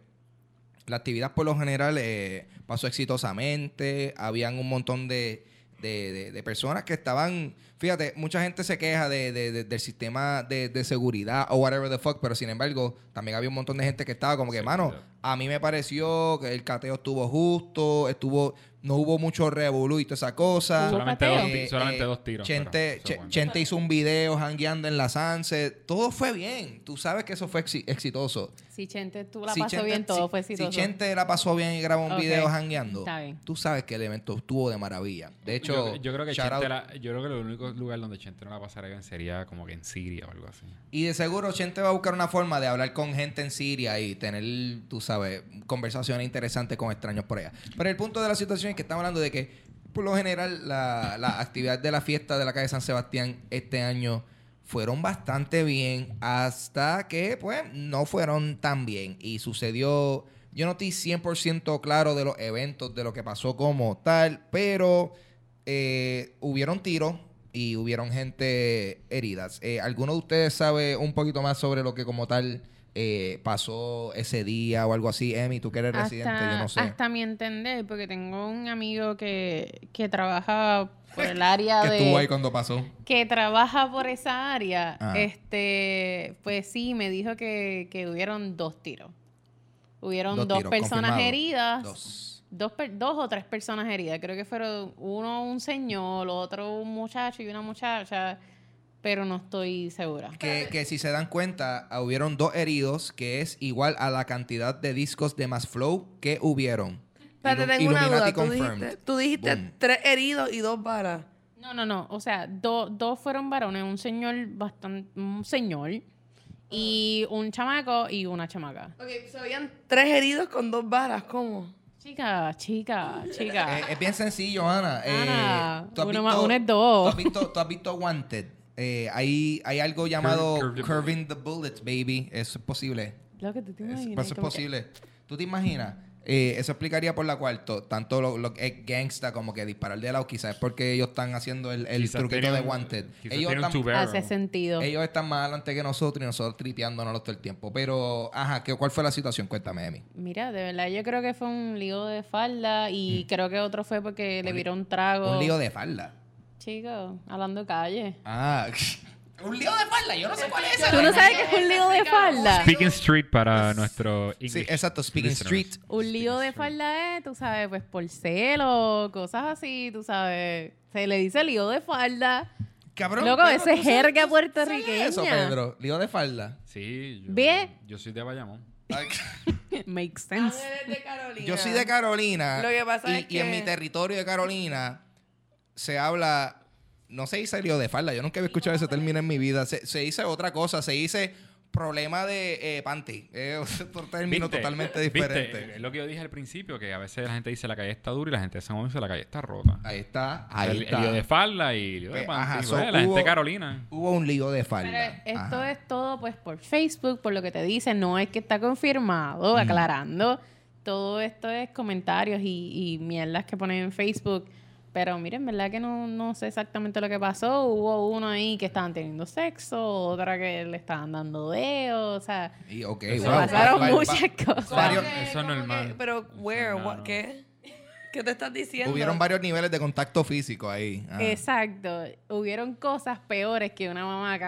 Speaker 1: la actividad por lo general eh, pasó exitosamente. Habían un montón de, de- de- de personas que estaban. Fíjate, mucha gente se queja de- de- de- del sistema de, de seguridad o whatever the fuck, pero sin embargo, también había un montón de gente que estaba como que, mano,
Speaker 2: Seguridad.
Speaker 1: a mí me pareció que el cateo estuvo justo, estuvo. No hubo mucho revolú y toda esa cosa.
Speaker 2: Solamente, dos, ti- solamente dos tiros.
Speaker 1: Chente. Chente hizo un video jangueando en la Sanse. Todo fue bien. Tú sabes que eso fue exi- exitoso.
Speaker 3: Si Chente tú la
Speaker 1: Si
Speaker 3: pasó
Speaker 1: Chente-
Speaker 3: bien, todo
Speaker 1: si-
Speaker 3: fue exitoso.
Speaker 1: Si Chente la pasó bien y grabó un video jangueando,
Speaker 3: Está bien.
Speaker 1: tú sabes que el evento estuvo de maravilla. De hecho,
Speaker 2: yo, yo creo que Chente la- yo creo que el único lugar donde Chente no la pasaría bien sería como que en Siria o algo así.
Speaker 1: y de seguro Chente va a buscar una forma de hablar con gente en Siria y tener, tú sabes, conversaciones interesantes con extraños por allá. Pero el punto de la situación que estamos hablando de que, por lo general, la, la actividad de la fiesta de la calle San Sebastián este año fueron bastante bien hasta que, pues, no fueron tan bien. Y sucedió, yo no estoy 100% claro de los eventos, de lo que pasó como tal, pero eh, hubieron tiros y hubieron gente heridas. Eh, ¿Alguno de ustedes sabe un poquito más sobre lo que como tal eh, pasó ese día o algo así? Emi, tú que eres residente, yo no sé.
Speaker 3: hasta mi entender, porque tengo un amigo que, que trabaja por el área
Speaker 1: que
Speaker 3: de...
Speaker 1: estuvo ahí cuando pasó.
Speaker 3: que trabaja por esa área,
Speaker 1: Ajá.
Speaker 3: este, pues sí, me dijo que, que hubieron dos tiros. Hubieron
Speaker 1: Dos
Speaker 3: dos,
Speaker 1: tiros,
Speaker 3: personas
Speaker 1: confirmado.
Speaker 3: heridas.
Speaker 1: Dos.
Speaker 3: Dos, dos o tres personas heridas. Creo que fueron uno un señor, otro un muchacho y una muchacha, pero no estoy segura.
Speaker 1: Que, que si se dan cuenta, ah, hubieron dos heridos, que es igual a la cantidad de discos de Mass Flow que hubieron. Illum-
Speaker 4: tengo una duda.
Speaker 1: Illuminati
Speaker 4: Tú
Speaker 1: confirmed.
Speaker 4: dijiste, tú dijiste
Speaker 1: Boom.
Speaker 4: tres heridos y dos balas.
Speaker 3: No, no, no. O sea, do- dos fueron varones, un señor bastante, un señor y un chamaco y una chamaca.
Speaker 4: Ok, se habían tres heridos con dos balas. ¿Cómo?
Speaker 3: Chica, chica, chica.
Speaker 1: Eh, es bien sencillo, Ana. Eh,
Speaker 3: Ana,
Speaker 1: ¿tú has
Speaker 3: uno
Speaker 1: visto-
Speaker 3: más uno es dos.
Speaker 1: ¿Tú has visto, tú has visto Wanted? Eh, hay, hay algo llamado Curving the Bullets, baby. Eso es posible.
Speaker 3: Lo que tú te
Speaker 1: Eso,
Speaker 3: imaginas,
Speaker 1: eso es
Speaker 3: como que-
Speaker 1: posible. ¿Tú te imaginas? Eh, eso explicaría por la cual to- tanto lo, lo que es gangsta como que disparar de lado, quizás es porque ellos están haciendo el, el truquito de
Speaker 2: un-
Speaker 1: Wanted. Ellos
Speaker 2: un
Speaker 1: están.
Speaker 3: Hace sentido.
Speaker 1: ellos están más adelante que nosotros y nosotros tripeándonos todo el tiempo. Pero, ajá, ¿qué, ¿cuál fue la situación? Cuéntame, Emi.
Speaker 3: Mira, de verdad, yo creo que fue un lío de falda y creo que otro fue porque le vieron trago.
Speaker 1: Mm. Un lío de falda.
Speaker 3: Chico, hablando de calle.
Speaker 1: Ah, un lío de falda. Yo no sé cuál es esa.
Speaker 3: ¿Tú no sabes qué es un lío de falda?
Speaker 2: Speaking Street para nuestro
Speaker 1: Sí,
Speaker 2: English
Speaker 1: exacto. Speaking
Speaker 2: listeners.
Speaker 1: Street.
Speaker 3: Un lío de falda es, tú sabes, pues por celo, cosas así, tú sabes. Se le dice lío de falda.
Speaker 1: Cabrón.
Speaker 3: Loco,
Speaker 1: Pedro,
Speaker 3: ese
Speaker 1: ¿tú sabes-
Speaker 3: jerga
Speaker 1: sabes
Speaker 3: puertorriqueña.
Speaker 1: Eso, Pedro. Lío de falda.
Speaker 2: Sí, yo,
Speaker 3: Ve.
Speaker 2: yo soy de Bayamón.
Speaker 1: Ay,
Speaker 3: Makes sense.
Speaker 4: Ángeles de Carolina.
Speaker 1: Yo soy de Carolina.
Speaker 4: Lo que pasa
Speaker 1: y,
Speaker 4: es
Speaker 1: y en
Speaker 4: que-
Speaker 1: mi territorio de Carolina se habla. No se dice lío de falda. Yo nunca había escuchado ese término en mi vida. Se, se dice otra cosa. Se dice problema de eh, panty. Es otro término
Speaker 2: ¿Viste?
Speaker 1: totalmente
Speaker 2: ¿Viste?
Speaker 1: diferente.
Speaker 2: Es lo que yo dije al principio, que a veces la gente dice la calle está dura y la gente de San Juan dice la calle está rota.
Speaker 1: Ahí está. Ahí
Speaker 2: el,
Speaker 1: está.
Speaker 2: el lío de falda y el lío de
Speaker 1: Pues,
Speaker 2: panty.
Speaker 1: ajá, so
Speaker 2: la gente
Speaker 1: hubo-
Speaker 2: de Carolina.
Speaker 1: Hubo un lío de
Speaker 3: Pero
Speaker 1: falda.
Speaker 3: esto
Speaker 1: Ajá.
Speaker 3: es todo pues por Facebook, por lo que te dicen, no es que está confirmado, aclarando. Todo esto es comentarios y, y mierdas que ponen en Facebook. Pero miren, verdad que no, no sé exactamente lo que pasó. Hubo uno ahí que estaban teniendo sexo, otra que le estaban dando dedos, o sea,
Speaker 1: Y, wow.
Speaker 3: pasaron muchas cosas.
Speaker 1: varios-
Speaker 4: ¿Cómo que-
Speaker 2: Eso es normal.
Speaker 4: que- Pero, where? What,
Speaker 2: ¿no?
Speaker 4: ¿Qué? ¿Qué te estás diciendo?
Speaker 1: Hubieron varios niveles de contacto físico ahí. Ajá.
Speaker 3: Exacto. Hubieron cosas peores que una mamá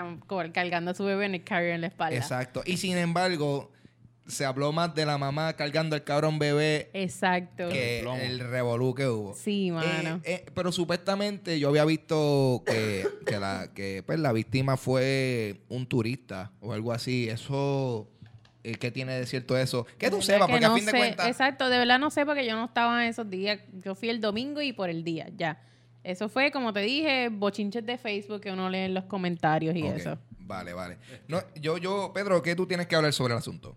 Speaker 3: cargando a su bebé en el carrier en la espalda.
Speaker 1: Exacto. Y sin embargo, se habló más de la mamá cargando al cabrón bebé
Speaker 3: Exacto.
Speaker 1: que
Speaker 2: El
Speaker 1: revolú que hubo.
Speaker 3: Sí, mano.
Speaker 1: Eh, eh, pero supuestamente yo había visto que, que, la, que pues, la víctima fue un turista o algo así. Eso, eh, ¿qué tiene de cierto eso? Que tú
Speaker 3: De
Speaker 1: sepas, porque a
Speaker 3: no
Speaker 1: fin de
Speaker 3: sé.
Speaker 1: cuentas...
Speaker 3: Exacto, de verdad no sé porque yo no estaba en esos días. Yo fui el domingo y por el día, ya. Eso fue, como te dije, bochinches de Facebook que uno lee en los comentarios y eso.
Speaker 1: Vale, vale. No, yo, yo, Pedro, ¿qué tú tienes que hablar sobre el asunto?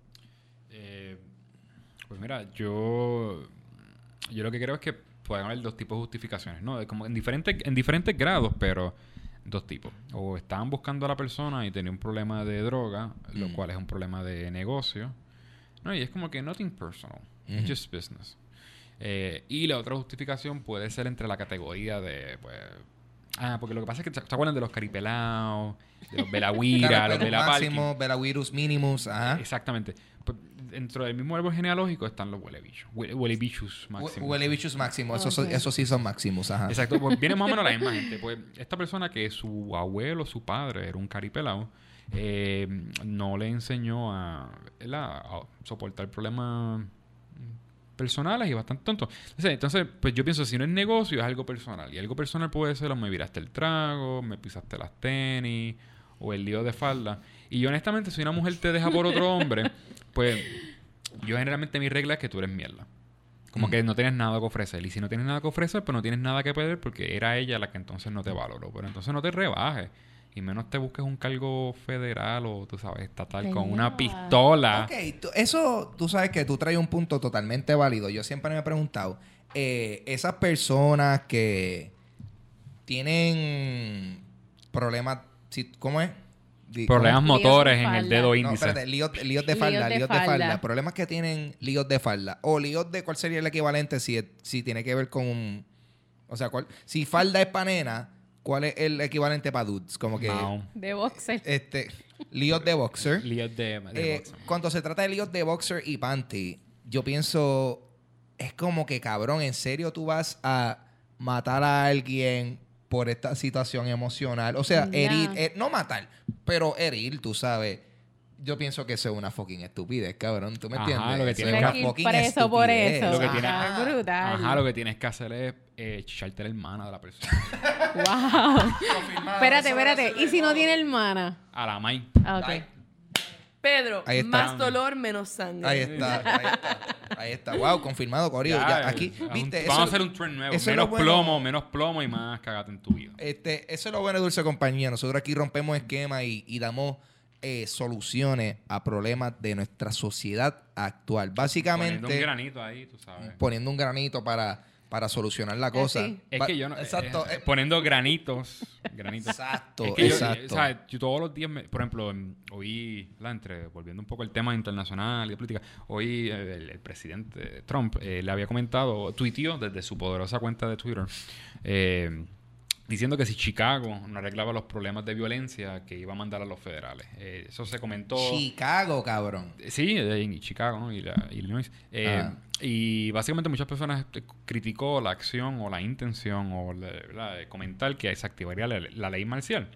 Speaker 2: Pues mira, yo, yo lo que creo es que pueden haber dos tipos de justificaciones, ¿no? Como en diferentes, en diferentes grados, pero dos tipos. O estaban buscando a la persona y tenía un problema de droga, lo
Speaker 1: Mm.
Speaker 2: cual es un problema de negocio. No, y es como que nothing personal, just business. Eh, y la otra justificación puede ser entre la categoría de, pues... Ah, porque lo que pasa es que se acuerdan de los caripelados, de los velahuira,
Speaker 1: Claro,
Speaker 2: los
Speaker 1: máximo, Velavirus minimus, ajá.
Speaker 2: Exactamente. Pues, dentro del mismo árbol genealógico están los huelebichos. Hue- Huelebichus máximos.
Speaker 1: Huelebichus máximo, esos, esos sí son máximos, ajá.
Speaker 2: Exacto, pues viene más o menos la misma gente. Pues esta persona que su abuelo, su padre, era un caripelado, eh, no le enseñó a, ¿verdad? a soportar problemas personales y bastante tontos. Entonces, entonces, pues yo pienso, si no es negocio, es algo personal. Y algo personal puede ser, o me viraste el trago, me pisaste las tenis, o el lío de falda. Y yo honestamente, si una mujer te deja por otro hombre, pues yo generalmente mi regla es que tú eres mierda. Como
Speaker 1: Mm.
Speaker 2: que no tienes nada que ofrecer. Y si no tienes nada que ofrecer, pues no tienes nada que perder porque era ella la que entonces no te valoró. Pero entonces no te rebajes. Y menos te busques un cargo federal o, tú sabes, estatal con una pistola.
Speaker 1: Ok, tú- eso tú sabes que tú traes un punto totalmente válido. Yo siempre me he preguntado, eh, esas personas que tienen problemas, si- ¿cómo es?
Speaker 2: Problemas motores en el dedo índice.
Speaker 1: espérate, líos, líos de
Speaker 3: Líos
Speaker 1: falda,
Speaker 3: de
Speaker 1: líos de falda.
Speaker 3: falda.
Speaker 1: Problemas que tienen líos de falda. O líos de, ¿cuál sería el equivalente si, si tiene que ver con un... O sea, ¿cuál? si falda es para nena, ¿cuál es el equivalente para dudes? Como que...
Speaker 2: No.
Speaker 3: De boxer.
Speaker 1: Este, líos de boxer.
Speaker 2: Líos de, de
Speaker 1: Eh, cuando se trata de líos de boxer y panty, yo pienso, es como que cabrón, ¿en serio tú vas a matar a alguien por esta situación emocional? O sea, herir, eh, no matar, pero herir, tú sabes. Yo pienso que eso es una fucking estupidez, cabrón. ¿Tú me
Speaker 2: Ajá,
Speaker 1: entiendes?
Speaker 2: lo que
Speaker 1: Eso
Speaker 2: tienes
Speaker 1: es
Speaker 2: que-
Speaker 1: una
Speaker 3: Tienes que preso por
Speaker 1: estupidez.
Speaker 3: eso.
Speaker 2: Lo que
Speaker 3: Ajá,
Speaker 2: tiene-
Speaker 3: brutal.
Speaker 2: Ajá, lo que tienes que hacer es eh, chicharte la hermana de la persona.
Speaker 3: Wow. espérate, espérate. ¿Y si no tiene hermana?
Speaker 2: A la Mai.
Speaker 3: Ah, ok.
Speaker 4: Pedro,
Speaker 1: Ahí está.
Speaker 4: más dolor, menos sangre.
Speaker 1: Ahí está, ahí está. Ahí está. Wow, confirmado.
Speaker 2: Ya,
Speaker 1: Ya, aquí,
Speaker 2: eh, un-
Speaker 1: viste.
Speaker 2: Vamos
Speaker 1: eso-
Speaker 2: a hacer un trend nuevo.
Speaker 1: eso es
Speaker 2: Menos
Speaker 1: bueno.
Speaker 2: plomo, menos plomo y más cagate en tu vida.
Speaker 1: Este, eso es lo bueno de Dulce Compañía. Nosotros aquí rompemos esquemas y, y damos eh, soluciones a problemas de nuestra sociedad actual. Básicamente,
Speaker 2: Poniendo un granito ahí, tú sabes.
Speaker 1: poniendo un granito para, para solucionar la cosa.
Speaker 3: sí.
Speaker 2: Es que yo no.
Speaker 1: Exacto.
Speaker 2: eh,
Speaker 1: eh,
Speaker 2: poniendo granitos. Granitos.
Speaker 1: exacto,
Speaker 2: Es que yo,
Speaker 1: exacto.
Speaker 2: o sea, yo todos los días, me- por ejemplo, em, hoy, la entre, volviendo un poco al tema internacional y de política, hoy eh, el, el presidente Trump eh, le había comentado, tuiteó desde su poderosa cuenta de Twitter, eh, diciendo que si Chicago no arreglaba los problemas de violencia, que iba a mandar a los federales. Eh, eso se comentó.
Speaker 1: Chicago, cabrón.
Speaker 2: Sí, en Chicago, ¿no? Y la, Illinois. Eh,
Speaker 1: Ah.
Speaker 2: Y básicamente muchas personas eh, criticó la acción o la intención o la de comentar que se activaría la, la ley marcial.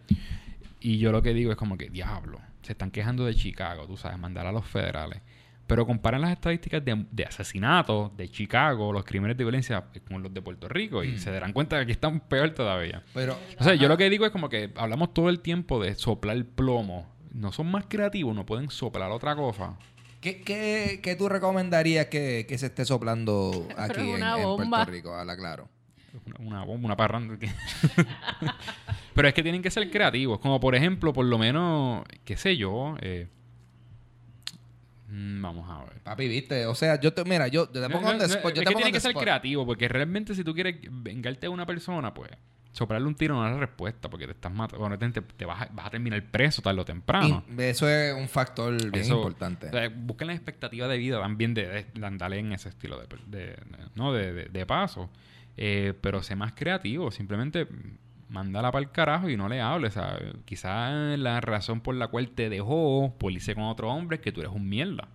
Speaker 2: Y yo lo que digo es como que, diablo, se están quejando de Chicago, tú sabes, mandar a los federales. Pero comparan las estadísticas de, de asesinatos de Chicago, los crímenes de violencia con los de Puerto Rico y se darán cuenta que aquí están peor todavía.
Speaker 1: Pero,
Speaker 2: O sea, yo lo que digo es como que hablamos todo el tiempo de soplar plomo. No son más creativos, no pueden soplar otra cosa.
Speaker 1: ¿qué, qué, qué tú recomendarías que, que se esté soplando aquí en,
Speaker 3: una
Speaker 1: en
Speaker 3: bomba.
Speaker 1: Puerto Rico? Habla claro.
Speaker 2: Una, una bomba, una parranda. Pero es que tienen que ser creativos. Como por ejemplo, por lo menos, qué sé yo. eh, mm, vamos a ver.
Speaker 1: Papi, viste. O sea, yo te, mira, yo te
Speaker 2: No,
Speaker 1: pongo
Speaker 2: no,
Speaker 1: the
Speaker 2: no,
Speaker 1: spot,
Speaker 2: es
Speaker 1: yo
Speaker 2: que tiene que ser creativo, porque realmente si tú quieres vengarte a una persona, pues soplarle un tiro no es la respuesta, porque te estás matando. Bueno, te, te vas, a, vas a terminar preso tarde o temprano.
Speaker 1: Y eso es un factor bien
Speaker 2: Eso-
Speaker 1: importante.
Speaker 2: O sea, busquen la expectativa de vida también de, de, andarle en ese estilo de, de- ¿no? de, de- de paso. Eh, pero sé más creativo. Simplemente mándala para el carajo y no le hables. ¿sabes? Quizás la razón por la cual te dejó por irse con otro hombre es que tú eres un mierda.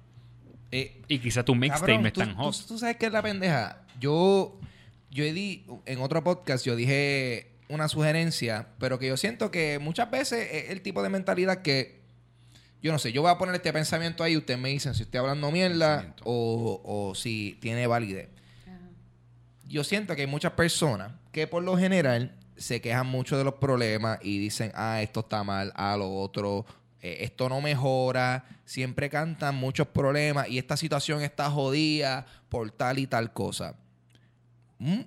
Speaker 1: Eh,
Speaker 2: Y quizás tu mixtape es
Speaker 1: tú,
Speaker 2: tan hot.
Speaker 1: tú- tú sabes qué es la pendeja. Yo, yo he di, en otro podcast, yo dije una sugerencia, pero que yo siento que muchas veces es el tipo de mentalidad que, yo no sé, yo voy a poner este pensamiento ahí y ustedes me dicen si estoy hablando mierda o, o si tiene validez. Yo siento que hay muchas personas que por lo general se quejan mucho de los problemas y dicen, ah, esto está mal, ah, lo otro, eh, esto no mejora, siempre cantan muchos problemas y esta situación está jodida por tal y tal cosa. Mm,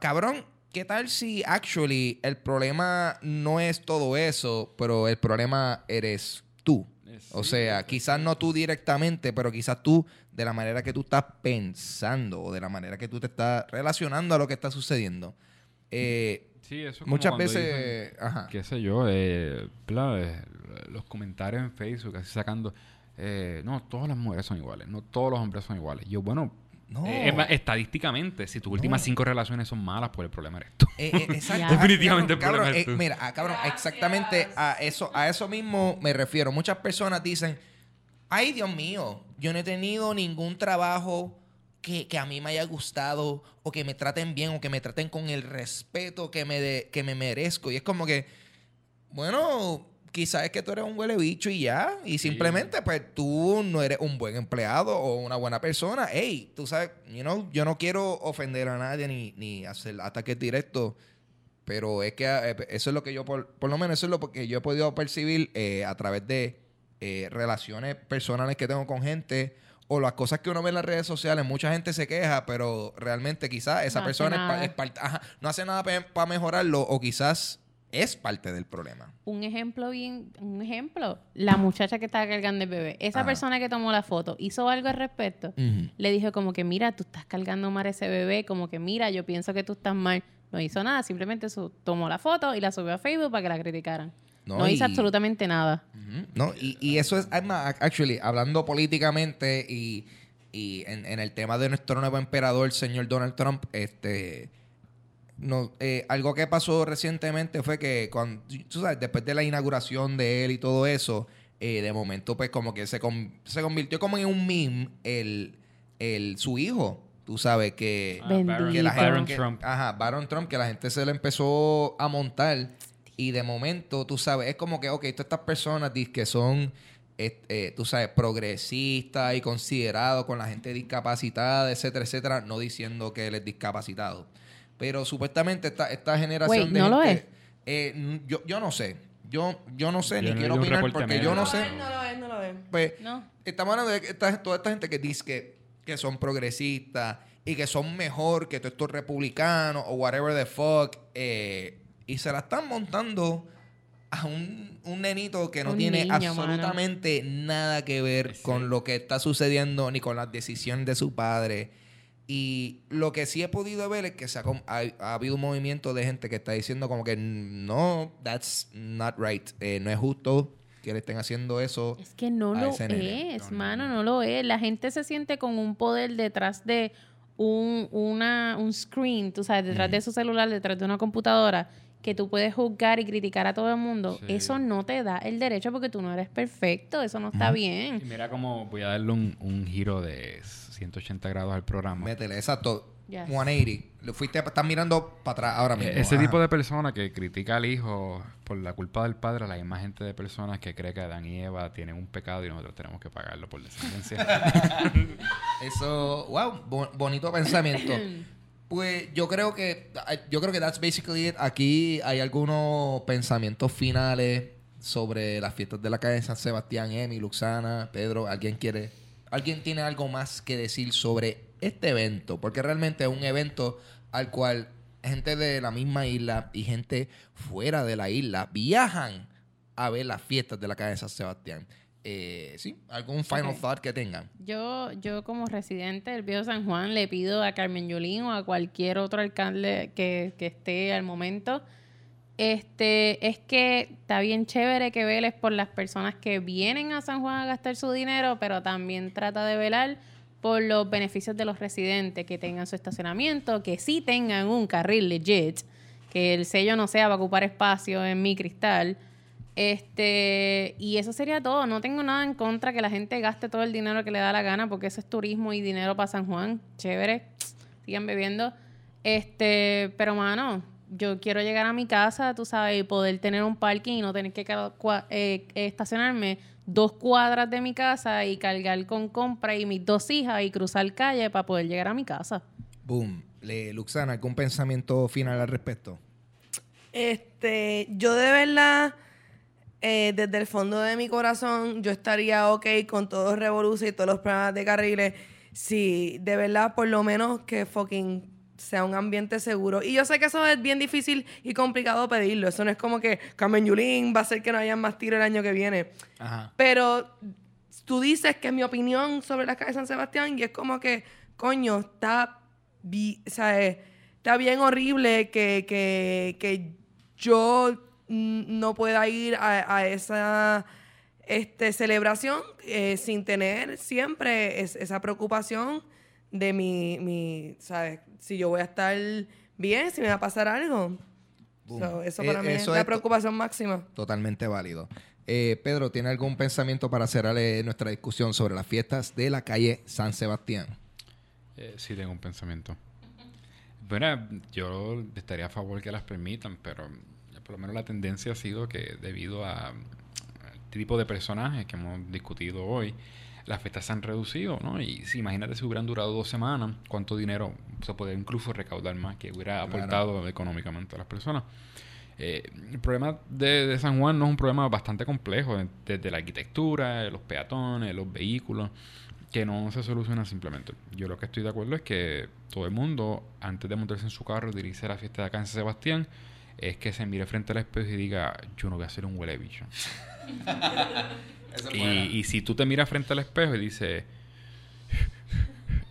Speaker 1: cabrón, ¿qué tal si actually el problema no es todo eso, pero el problema eres tú? O sea, quizás no tú directamente, pero quizás tú de la manera que tú estás pensando o de la manera que tú te estás relacionando a lo que está sucediendo. Eh,
Speaker 2: Sí, eso es
Speaker 1: muchas veces...
Speaker 2: dicen,
Speaker 1: ajá.
Speaker 2: qué sé yo, eh, eh, los comentarios en Facebook, así sacando, eh, no, todas las mujeres son iguales, no todos los hombres son iguales. Yo, bueno,
Speaker 1: No.
Speaker 2: eh, es más, estadísticamente, si tus últimas cinco relaciones son malas, pues el problema eres tú.
Speaker 1: Eh, eh, exacto.
Speaker 2: Definitivamente el
Speaker 1: Cabrón,
Speaker 2: problema es
Speaker 1: eh,
Speaker 2: tú.
Speaker 1: mira, ah, cabrón, exactamente a eso, a eso mismo me refiero. Muchas personas dicen, ay Dios mío, yo no he tenido ningún trabajo que, que a mí me haya gustado o que me traten bien o que me traten con el respeto que me, de- que me merezco. Y es como que, bueno, quizás es que tú eres un huele bicho y ya. Y simplemente, pues tú no eres un buen empleado o una buena persona. Ey, tú sabes, you know, yo no quiero ofender a nadie ni, ni hacer ataques directos. Pero es que eh, eso es lo que yo, por, por lo menos eso es lo que yo he podido percibir eh, a través de eh, relaciones personales que tengo con gente o las cosas que uno ve en las redes sociales. Mucha gente se queja, pero realmente quizás esa
Speaker 3: No
Speaker 1: persona es, pa-
Speaker 3: nada.
Speaker 1: es parte, ajá, no hace nada para mejorarlo o quizás es parte del problema.
Speaker 3: Un ejemplo bien, un ejemplo, la muchacha que estaba cargando el bebé, esa
Speaker 1: Ajá.
Speaker 3: persona que tomó la foto, hizo algo al respecto. Le dijo como que, mira, tú estás cargando mal ese bebé, como que, mira, yo pienso que tú estás mal. No hizo nada, simplemente tomó la foto y la subió a Facebook para que la criticaran.
Speaker 1: No,
Speaker 3: No, hizo
Speaker 1: y-
Speaker 3: absolutamente nada.
Speaker 1: No, y, y eso es, además, actually, hablando políticamente y, y en, en el tema de nuestro nuevo emperador, el señor Donald Trump, este, no, eh, algo que pasó recientemente fue que, cuando, tú sabes, después de la inauguración de él y todo eso, eh, de momento, pues como que se, con- se convirtió como en un meme el, el, su hijo, tú sabes, que...
Speaker 2: Ah,
Speaker 1: que la gente, que-
Speaker 2: Trump.
Speaker 1: Ajá, Baron Trump, que la gente se le empezó a montar. Y de momento, tú sabes, es como que, ok, todas estas personas que son, eh, eh, tú sabes, progresistas y considerados con la gente discapacitada, etcétera, etcétera, no diciendo que él es discapacitado. Pero supuestamente esta, esta generación
Speaker 3: Wait,
Speaker 1: de
Speaker 3: ¿no lo
Speaker 1: gente, eh, yo, yo no sé. Yo, yo no sé,
Speaker 2: Yo
Speaker 1: ni
Speaker 2: no
Speaker 1: quiero opinar porque yo no
Speaker 4: No,
Speaker 1: sé.
Speaker 4: él no lo es, no lo es.
Speaker 1: Pues,
Speaker 3: No.
Speaker 1: Estamos hablando de que esta- toda esta gente que dice que, que son progresistas y que son mejor que todos estos republicanos o whatever the fuck. eh, y se la están montando a un, un nenito que no
Speaker 3: Un
Speaker 1: tiene
Speaker 3: niño,
Speaker 1: absolutamente nada que ver
Speaker 2: Sí.
Speaker 1: con lo que está sucediendo ni con las decisiones de su padre. Y lo que sí he podido ver es que se ha, ha, ha habido un movimiento de gente que está diciendo como que no, that's not right. Eh, no es justo que le estén haciendo eso.
Speaker 3: Es que no
Speaker 1: a
Speaker 3: lo
Speaker 1: nene.
Speaker 3: es,
Speaker 2: No, no,
Speaker 3: mano,
Speaker 2: no.
Speaker 3: no lo es. La gente se siente con un poder detrás de un, una, un screen, tú sabes, detrás de su celular, detrás de una computadora, que tú puedes juzgar y criticar a todo el mundo.
Speaker 2: Sí.
Speaker 3: Eso no te da el derecho porque tú no eres perfecto, eso no está bien.
Speaker 2: mira cómo voy a darle un, un giro de 180 grados al programa.
Speaker 1: Métele, exacto.
Speaker 3: Yes.
Speaker 1: 180. Lo fuiste, estás mirando para atrás ahora mismo.
Speaker 2: Eh, Ese
Speaker 1: Ajá.
Speaker 2: tipo de persona que critica al hijo por la culpa del padre, la misma gente de personas que cree que Adán y Eva tienen un pecado y nosotros tenemos que pagarlo por descendencia.
Speaker 1: Eso, wow, bo- bonito pensamiento. Pues yo creo que, yo creo que that's basically it. Aquí hay algunos pensamientos finales sobre las fiestas de la calle de San Sebastián, Emi, Luxana, Pedro. ¿Alguien quiere, alguien tiene algo más que decir sobre este evento? Porque realmente es un evento al cual gente de la misma isla y gente fuera de la isla viajan a ver las fiestas de la calle de San Sebastián. Eh, sí, algún final thought que tengan.
Speaker 3: Yo, yo como residente del Viejo San Juan le pido a Carmen Yulín o a cualquier otro alcalde que, que esté al momento, este, es que está bien chévere que veles por las personas que vienen a San Juan a gastar su dinero, pero también trata de velar por los beneficios de los residentes, que tengan su estacionamiento, que sí tengan un carril legit, que el sello no sea para ocupar espacio en mi cristal. Este, y eso sería todo. No tengo nada en contra que la gente gaste todo el dinero que le da la gana, porque eso es turismo y dinero para San Juan. Chévere. Sigan bebiendo. Este, pero mano, yo quiero llegar a mi casa, tú sabes, y poder tener un parking y no tener que eh, estacionarme dos cuadras de mi casa y cargar con compra y mis dos hijas y cruzar calle para poder llegar a mi casa.
Speaker 1: Boom. Le, Luxana, ¿algún pensamiento final al respecto?
Speaker 4: Este, yo de verdad, eh, desde el fondo de mi corazón, yo estaría ok con todos Revolución y todos los programas de carriles. Si de verdad, por lo menos que fucking sea un ambiente seguro. Y yo sé que eso es bien difícil y complicado pedirlo. Eso no es como que Carmen Yulín va a hacer que no haya más tiro el año que viene.
Speaker 1: Ajá.
Speaker 4: Pero tú dices que es mi opinión sobre la calle San Sebastián y es como que, coño, está, o sea, eh, está bien horrible que, que, que yo no pueda ir a, a esa este, celebración eh, sin tener siempre es- esa preocupación de mi, mi, ¿sabes? Si yo voy a estar bien, si me va a pasar algo. So, eso
Speaker 1: Eh,
Speaker 4: para mí es
Speaker 1: eso
Speaker 4: la
Speaker 1: es
Speaker 4: preocupación máxima.
Speaker 1: Totalmente válido. Eh, Pedro, ¿tiene algún pensamiento para cerrar eh, nuestra discusión sobre las fiestas de la calle San Sebastián?
Speaker 2: Eh, sí, tengo un pensamiento. Bueno, yo estaría a favor que las permitan, pero por lo menos la tendencia ha sido que debido a este tipo de personajes que hemos discutido hoy, las fiestas se han reducido, ¿no? Y si imagínate si hubieran durado dos semanas, cuánto dinero se puede incluso recaudar más que hubiera
Speaker 1: Claro.
Speaker 2: aportado económicamente a las personas. Eh, el problema de, de San Juan no es un problema bastante complejo, eh, desde la arquitectura, los peatones, los vehículos, que no se soluciona simplemente. Yo lo que estoy de acuerdo es que todo el mundo, antes de montarse en su carro dirigirse a la fiesta de acá en San Sebastián, es que se mire frente al espejo y diga, yo no voy a hacer un huele bicho. y, y si tú te miras frente al espejo y dices,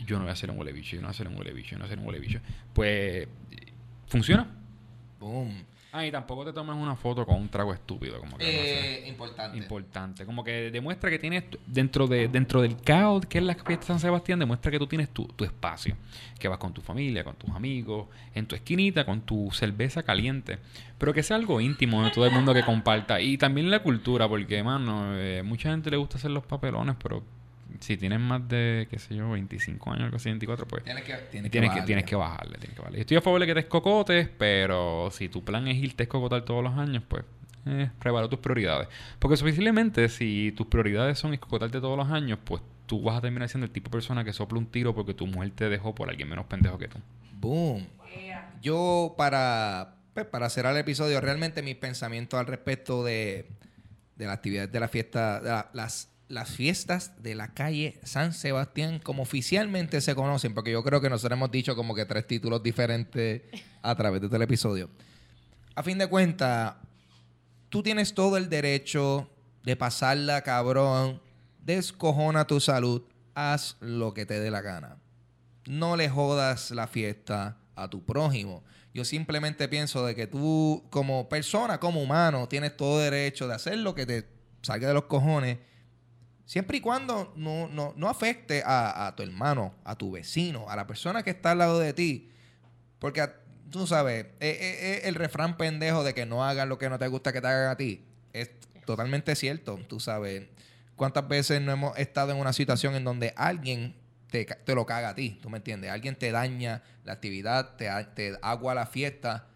Speaker 2: yo no voy a hacer un huele bicho, yo no voy a hacer un huele bicho, yo no voy a hacer un huele bicho, pues funciona.
Speaker 1: Boom.
Speaker 2: Ah, y tampoco te tomes una foto con un trago estúpido, como que no sé.
Speaker 1: Eh, importante.
Speaker 2: Importante. Como que demuestra que tienes, dentro de dentro del caos que es la fiesta de San Sebastián, demuestra que tú tienes tu, tu espacio. Que vas con tu familia, con tus amigos, en tu esquinita, con tu cerveza caliente. Pero que sea algo íntimo de todo el mundo que comparta. Y también la cultura, porque, mano, eh, mucha gente le gusta hacer los papelones, pero si tienes más de, qué sé yo, 25 años, algo así, 24, pues...
Speaker 1: Tienes que, tienes que
Speaker 2: Tienes que,
Speaker 1: bajarle.
Speaker 2: tienes que bajarle, tienes que bajarle. Yo Estoy a favor de que te escocotes, pero si tu plan es irte a escocotar todos los años, pues eh, prepara tus prioridades. Porque suficientemente, si tus prioridades son escocotarte todos los años, pues tú vas a terminar siendo el tipo de persona que sopla un tiro porque tu mujer te dejó por alguien menos pendejo que tú.
Speaker 1: Boom. Yo, para, pues, para cerrar el episodio, realmente mis pensamientos al respecto de, de las actividades de la fiesta, de la- las, las fiestas de la calle San Sebastián, como oficialmente se conocen, porque yo creo que nosotros hemos dicho como que tres títulos diferentes a través de todo el episodio. A fin de cuentas, tú tienes todo el derecho de pasarla, cabrón, descojona tu salud, haz lo que te dé la gana no le jodas la fiesta a tu prójimo. Yo simplemente pienso de que tú, como persona, como humano, tienes todo derecho de hacer lo que te salga de los cojones, siempre y cuando no, no, no afecte a, a tu hermano, a tu vecino, a la persona que está al lado de ti. Porque tú sabes, eh, el refrán pendejo de que no hagan lo que no te gusta que te hagan a ti es totalmente cierto. Tú sabes, ¿cuántas veces no hemos estado en una situación en donde alguien te, te lo caga a ti? ¿Tú me entiendes? Alguien te daña la actividad, te, te agua la fiesta.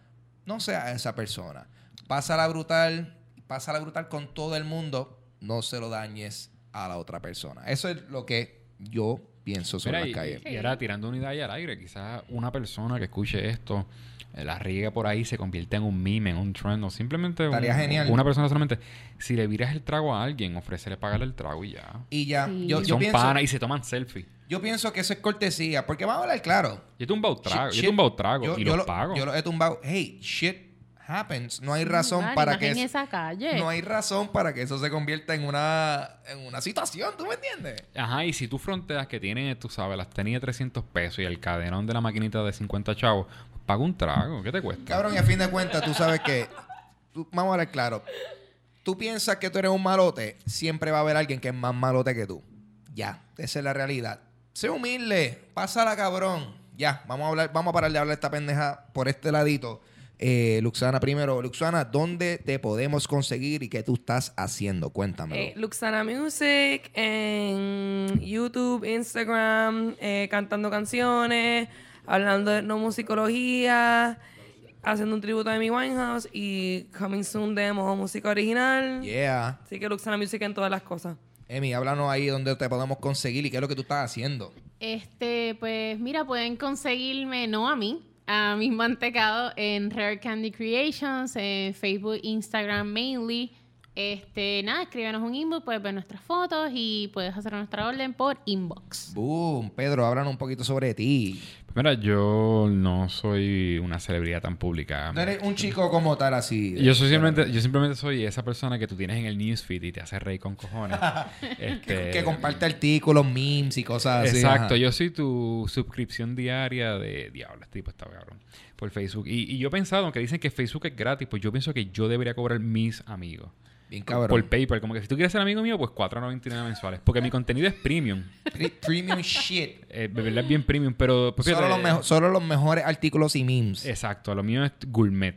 Speaker 1: No sea esa persona. Pásala brutal, pásala brutal con todo el mundo. No se lo dañes a la otra persona. Eso es lo que yo pienso sobre
Speaker 2: Mira,
Speaker 1: las
Speaker 2: y,
Speaker 1: calles.
Speaker 2: y ahora tirando una idea ahí al aire, quizás una persona que escuche esto, eh, la riegue por ahí, se convierte en un meme, en un trend, o simplemente un-
Speaker 1: genial.
Speaker 2: una persona solamente. Si le viras el trago a alguien, ofrecerle pagarle el trago y ya.
Speaker 1: Y ya,
Speaker 3: Sí.
Speaker 1: yo,
Speaker 2: Y
Speaker 1: yo
Speaker 2: son
Speaker 1: pienso,
Speaker 2: panas y se toman selfie.
Speaker 1: yo pienso que eso es cortesía. Porque vamos a hablar claro.
Speaker 2: Yo he tumbado trago,
Speaker 1: Shit,
Speaker 2: yo he tumbado trago
Speaker 1: Yo-
Speaker 2: y
Speaker 1: yo
Speaker 2: los
Speaker 1: lo-
Speaker 2: pago.
Speaker 1: Yo lo he tumbado. Hey, shit happens. No hay razón para que
Speaker 3: en
Speaker 1: es-
Speaker 3: esa calle.
Speaker 1: no hay razón para que eso se convierta en una en una situación, ¿tú me entiendes?
Speaker 2: Ajá, y si tú fronteas que tiene, tú sabes, las tenis de 300 pesos y el cadenón de la maquinita de 50 chavos, pues paga un trago. ¿Qué te cuesta?
Speaker 1: Cabrón, y a fin de cuentas, tú sabes que tú- vamos a hablar claro. Tú piensas que tú eres un malote, siempre va a haber alguien que es más malote que tú. Ya, esa es la realidad. Sé humilde, pásala, cabrón. Ya, vamos a hablar, vamos a parar de hablar esta pendeja por este ladito. Eh, Luxana primero, Luxana, ¿dónde te podemos conseguir y qué tú estás haciendo? Cuéntamelo.
Speaker 4: Eh, Luxana Music en YouTube, Instagram, eh, cantando canciones, hablando de no musicología, haciendo un tributo a Amy Winehouse y coming soon demo música original.
Speaker 1: yeah.
Speaker 4: Así que Luxana Music en todas las cosas.
Speaker 1: Emi, háblanos ahí donde te podemos conseguir y qué es lo que tú estás haciendo.
Speaker 3: Este, pues mira, pueden conseguirme, no a mí, a mis mantecados en Rare Candy Creations, en Facebook, Instagram mainly. Este, nada, escríbenos un inbox, puedes ver nuestras fotos y puedes hacer nuestra orden por inbox.
Speaker 1: Boom. Pedro, háblanos un poquito sobre ti.
Speaker 2: Mira, yo no soy una celebridad tan pública.
Speaker 1: No eres un chico como tal así.
Speaker 2: Yo soy simplemente, yo simplemente soy esa persona que tú tienes en el newsfeed y te hace reír con cojones. Este,
Speaker 1: Que comparte artículos, memes y cosas así.
Speaker 2: Exacto,
Speaker 1: ajá.
Speaker 2: yo soy tu suscripción diaria de Diablo, este tipo está cabrón. Por Facebook. Y, y yo he pensado, aunque dicen que Facebook es gratis, pues yo pienso que yo debería cobrar mis amigos.
Speaker 1: Bien cabrón.
Speaker 2: Por PayPal. Como que si tú quieres ser amigo mío, pues 4.99 mensuales. Porque mi contenido es premium.
Speaker 1: Pre- Premium shit.
Speaker 2: Eh, de verdad es bien premium, pero... pues,
Speaker 1: Solo los, mejo- solo los mejores artículos y memes.
Speaker 2: Exacto, lo mío es gourmet.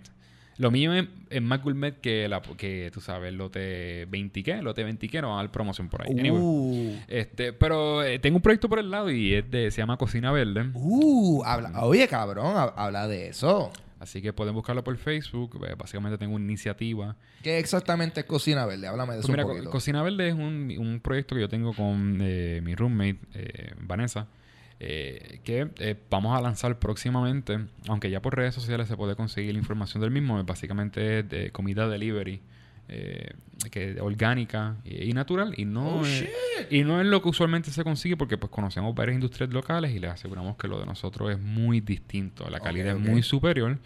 Speaker 2: Lo mío es, es más gourmet que, la, que, tú sabes, el lote 20 qué, lote 20 qué, no van a dar promoción por ahí. Anyway.
Speaker 1: Uh,
Speaker 2: Este, pero eh, tengo un proyecto por el lado y es de, se llama Cocina Verde.
Speaker 1: uh, habla, oye, cabrón, hab- habla de eso.
Speaker 2: Así que pueden buscarlo por Facebook. Eh, Básicamente tengo una iniciativa.
Speaker 1: ¿Qué exactamente es Cocina Verde? Háblame de
Speaker 2: Pues
Speaker 1: eso
Speaker 2: mira,
Speaker 1: un
Speaker 2: Co-
Speaker 1: poquito.
Speaker 2: Cocina Verde es un, un proyecto que yo tengo con eh, mi roommate, eh, Vanessa, eh, que eh, vamos a lanzar próximamente, aunque ya por redes sociales se puede conseguir la información del mismo, es básicamente es de comida delivery. eh, que orgánica y, y natural y no
Speaker 1: Oh,
Speaker 2: es, y no es lo que usualmente se consigue porque pues conocemos varias industrias locales y les aseguramos que lo de nosotros es muy distinto la calidad es muy superior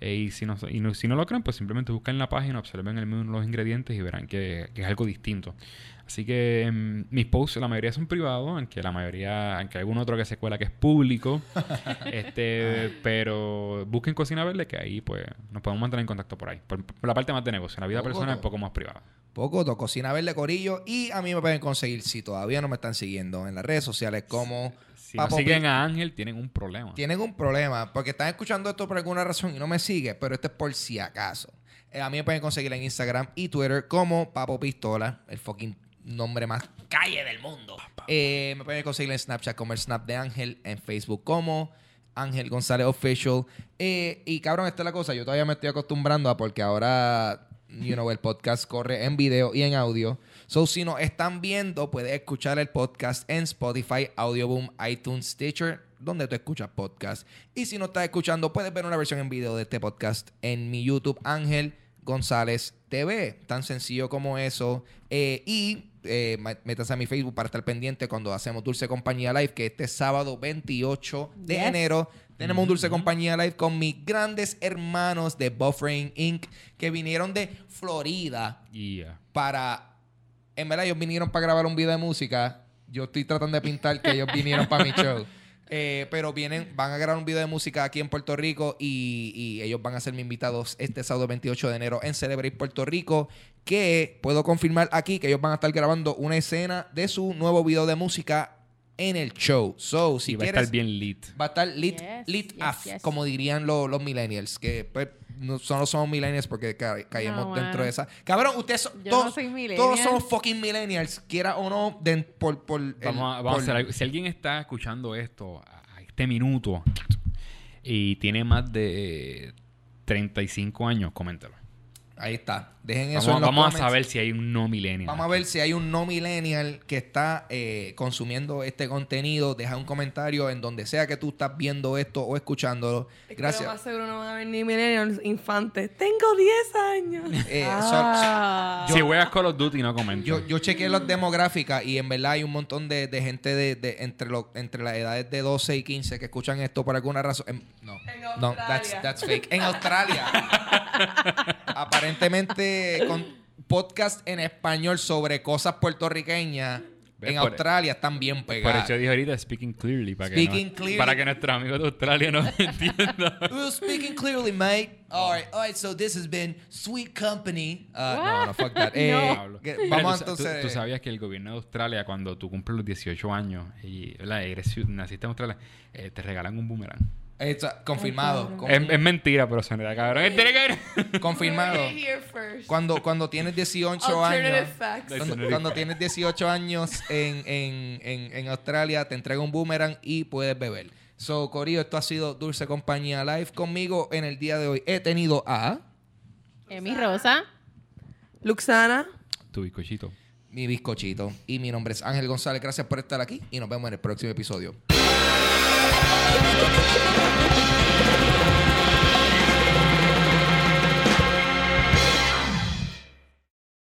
Speaker 2: eh, y si no, y no- si no lo creen pues simplemente busquen la página observen el menú los ingredientes y verán que, que es algo distinto así que mm, mis posts la mayoría son privados aunque la mayoría aunque hay algún otro que se cuela que es público. Este pero busquen cocina verde que ahí pues nos podemos mantener en contacto por ahí. Por, por la parte más de negocio la vida personal es un poco más privada.
Speaker 1: Poco, to, Cocina Verde Corillo. Y a mí me pueden conseguir, si todavía no me están siguiendo, en las redes sociales como...
Speaker 2: si no
Speaker 1: Papo
Speaker 2: siguen a Ángel tienen un problema.
Speaker 1: Tienen un problema, porque están escuchando esto por alguna razón y no me sigue, pero esto es por si acaso. Eh, a mí me pueden conseguir en Instagram y Twitter como Papo Pistola, el fucking nombre más calle del mundo. Eh, me pueden conseguir en Snapchat como el Snap de Ángel, en Facebook como Ángel González Official. Eh, y cabrón, esta es la cosa, yo todavía me estoy acostumbrando a porque ahora, you know, el podcast corre en video y en audio. So, si nos están viendo, puedes escuchar el podcast en Spotify, Audioboom, iTunes, Stitcher, donde tú escuchas podcast. Y si no estás escuchando, puedes ver una versión en video de este podcast en mi YouTube, Ángel González TV. Tan sencillo como eso. Eh, y eh, métase a mi Facebook para estar pendiente cuando hacemos Dulce Compañía Live, que este sábado 28 de
Speaker 3: Yes.
Speaker 1: enero tenemos un Dulce Compañía Live con mis grandes hermanos de Buffering Inc. que vinieron de Florida para. En verdad, ellos vinieron para grabar un video de música. Yo estoy tratando de pintar que ellos vinieron para mi show. Eh, pero vienen, van a grabar un video de música aquí en Puerto Rico y, y ellos van a ser mis invitados este sábado 28 de enero en Celebrate Puerto Rico. Que puedo confirmar aquí que ellos van a estar grabando una escena de su nuevo video de música en el show. So, si
Speaker 2: y va a
Speaker 1: quieres.
Speaker 2: estar bien lit.
Speaker 1: Va a estar lit,
Speaker 3: Yes,
Speaker 1: lit
Speaker 3: yes,
Speaker 1: af,
Speaker 3: yes.
Speaker 1: como dirían lo- los millennials, que pues no solo somos millennials porque ca- caemos
Speaker 3: No,
Speaker 1: dentro
Speaker 3: bueno.
Speaker 1: de esa. Cabrón, ustedes son,
Speaker 3: Yo
Speaker 1: todos,
Speaker 3: no
Speaker 1: todos somos fucking millennials, quiera o no, de- por, por el-
Speaker 2: Vamos, a, vamos a
Speaker 1: por-
Speaker 2: hacer algo. Si alguien está escuchando esto a, a este minuto y tiene más de eh, 35 años, coméntalo.
Speaker 1: Ahí está. Dejen eso
Speaker 2: Vamos,
Speaker 1: en los
Speaker 2: vamos a saber si hay un no millennial.
Speaker 1: Vamos a ver si hay un no millennial que está eh, consumiendo este contenido. Deja un comentario en donde sea que tú estás viendo esto o escuchándolo.
Speaker 4: Es que lo
Speaker 1: Gracias.
Speaker 4: más seguro no van a ver ni millennials infantes. Tengo 10 años.
Speaker 1: Eh, so-
Speaker 3: Ah.
Speaker 2: Si juegas Call of Duty, no comentas.
Speaker 1: Yo, yo chequeé las demográficas y en verdad hay un montón de, de gente de, de- entre, lo- entre las edades de 12 y 15 que escuchan esto por alguna razón. Em, no,
Speaker 4: En
Speaker 1: no, that's, that's fake. En Australia. Aparentemente con podcast en español sobre cosas puertorriqueñas en
Speaker 2: por-
Speaker 1: Australia están bien
Speaker 2: Por
Speaker 1: pegadas.
Speaker 2: eso dije ahorita speaking clearly. Para
Speaker 1: Speaking
Speaker 2: que no,
Speaker 1: clearly.
Speaker 2: Para que nuestros amigos de Australia no entiendan.
Speaker 1: We're speaking clearly, mate. All right, all right. So this has been sweet company. Uh, no, no, fuck that. Eh,
Speaker 2: Pablo.
Speaker 1: que-
Speaker 2: Mira,
Speaker 1: vamos
Speaker 2: tú,
Speaker 1: entonces.
Speaker 2: tú- tú sabías que el gobierno de Australia, cuando tú cumples los 18 años y ¿verdad? eres ciud- naciste en Australia, eh, te regalan un boomerang.
Speaker 1: Está confirmado.
Speaker 3: Ay,
Speaker 1: con-
Speaker 2: Es, es mentira, pero suena cabrón. Eh, tiene que ver.
Speaker 1: confirmado. Cuando, cuando tienes 18
Speaker 4: Alternative
Speaker 1: años.
Speaker 4: facts.
Speaker 2: Like-
Speaker 1: Cuando, cuando tienes 18 años en, en, en, en Australia, te entrega un boomerang y puedes beber. So, Corillo, esto ha sido Dulce Compañía Live. Conmigo en el día de hoy he tenido a
Speaker 3: Emi Rosa.
Speaker 4: Luxana.
Speaker 2: Tu bizcochito.
Speaker 1: mi bizcochito y mi nombre es Ángel González. Gracias por estar aquí y nos vemos en el próximo episodio. やった!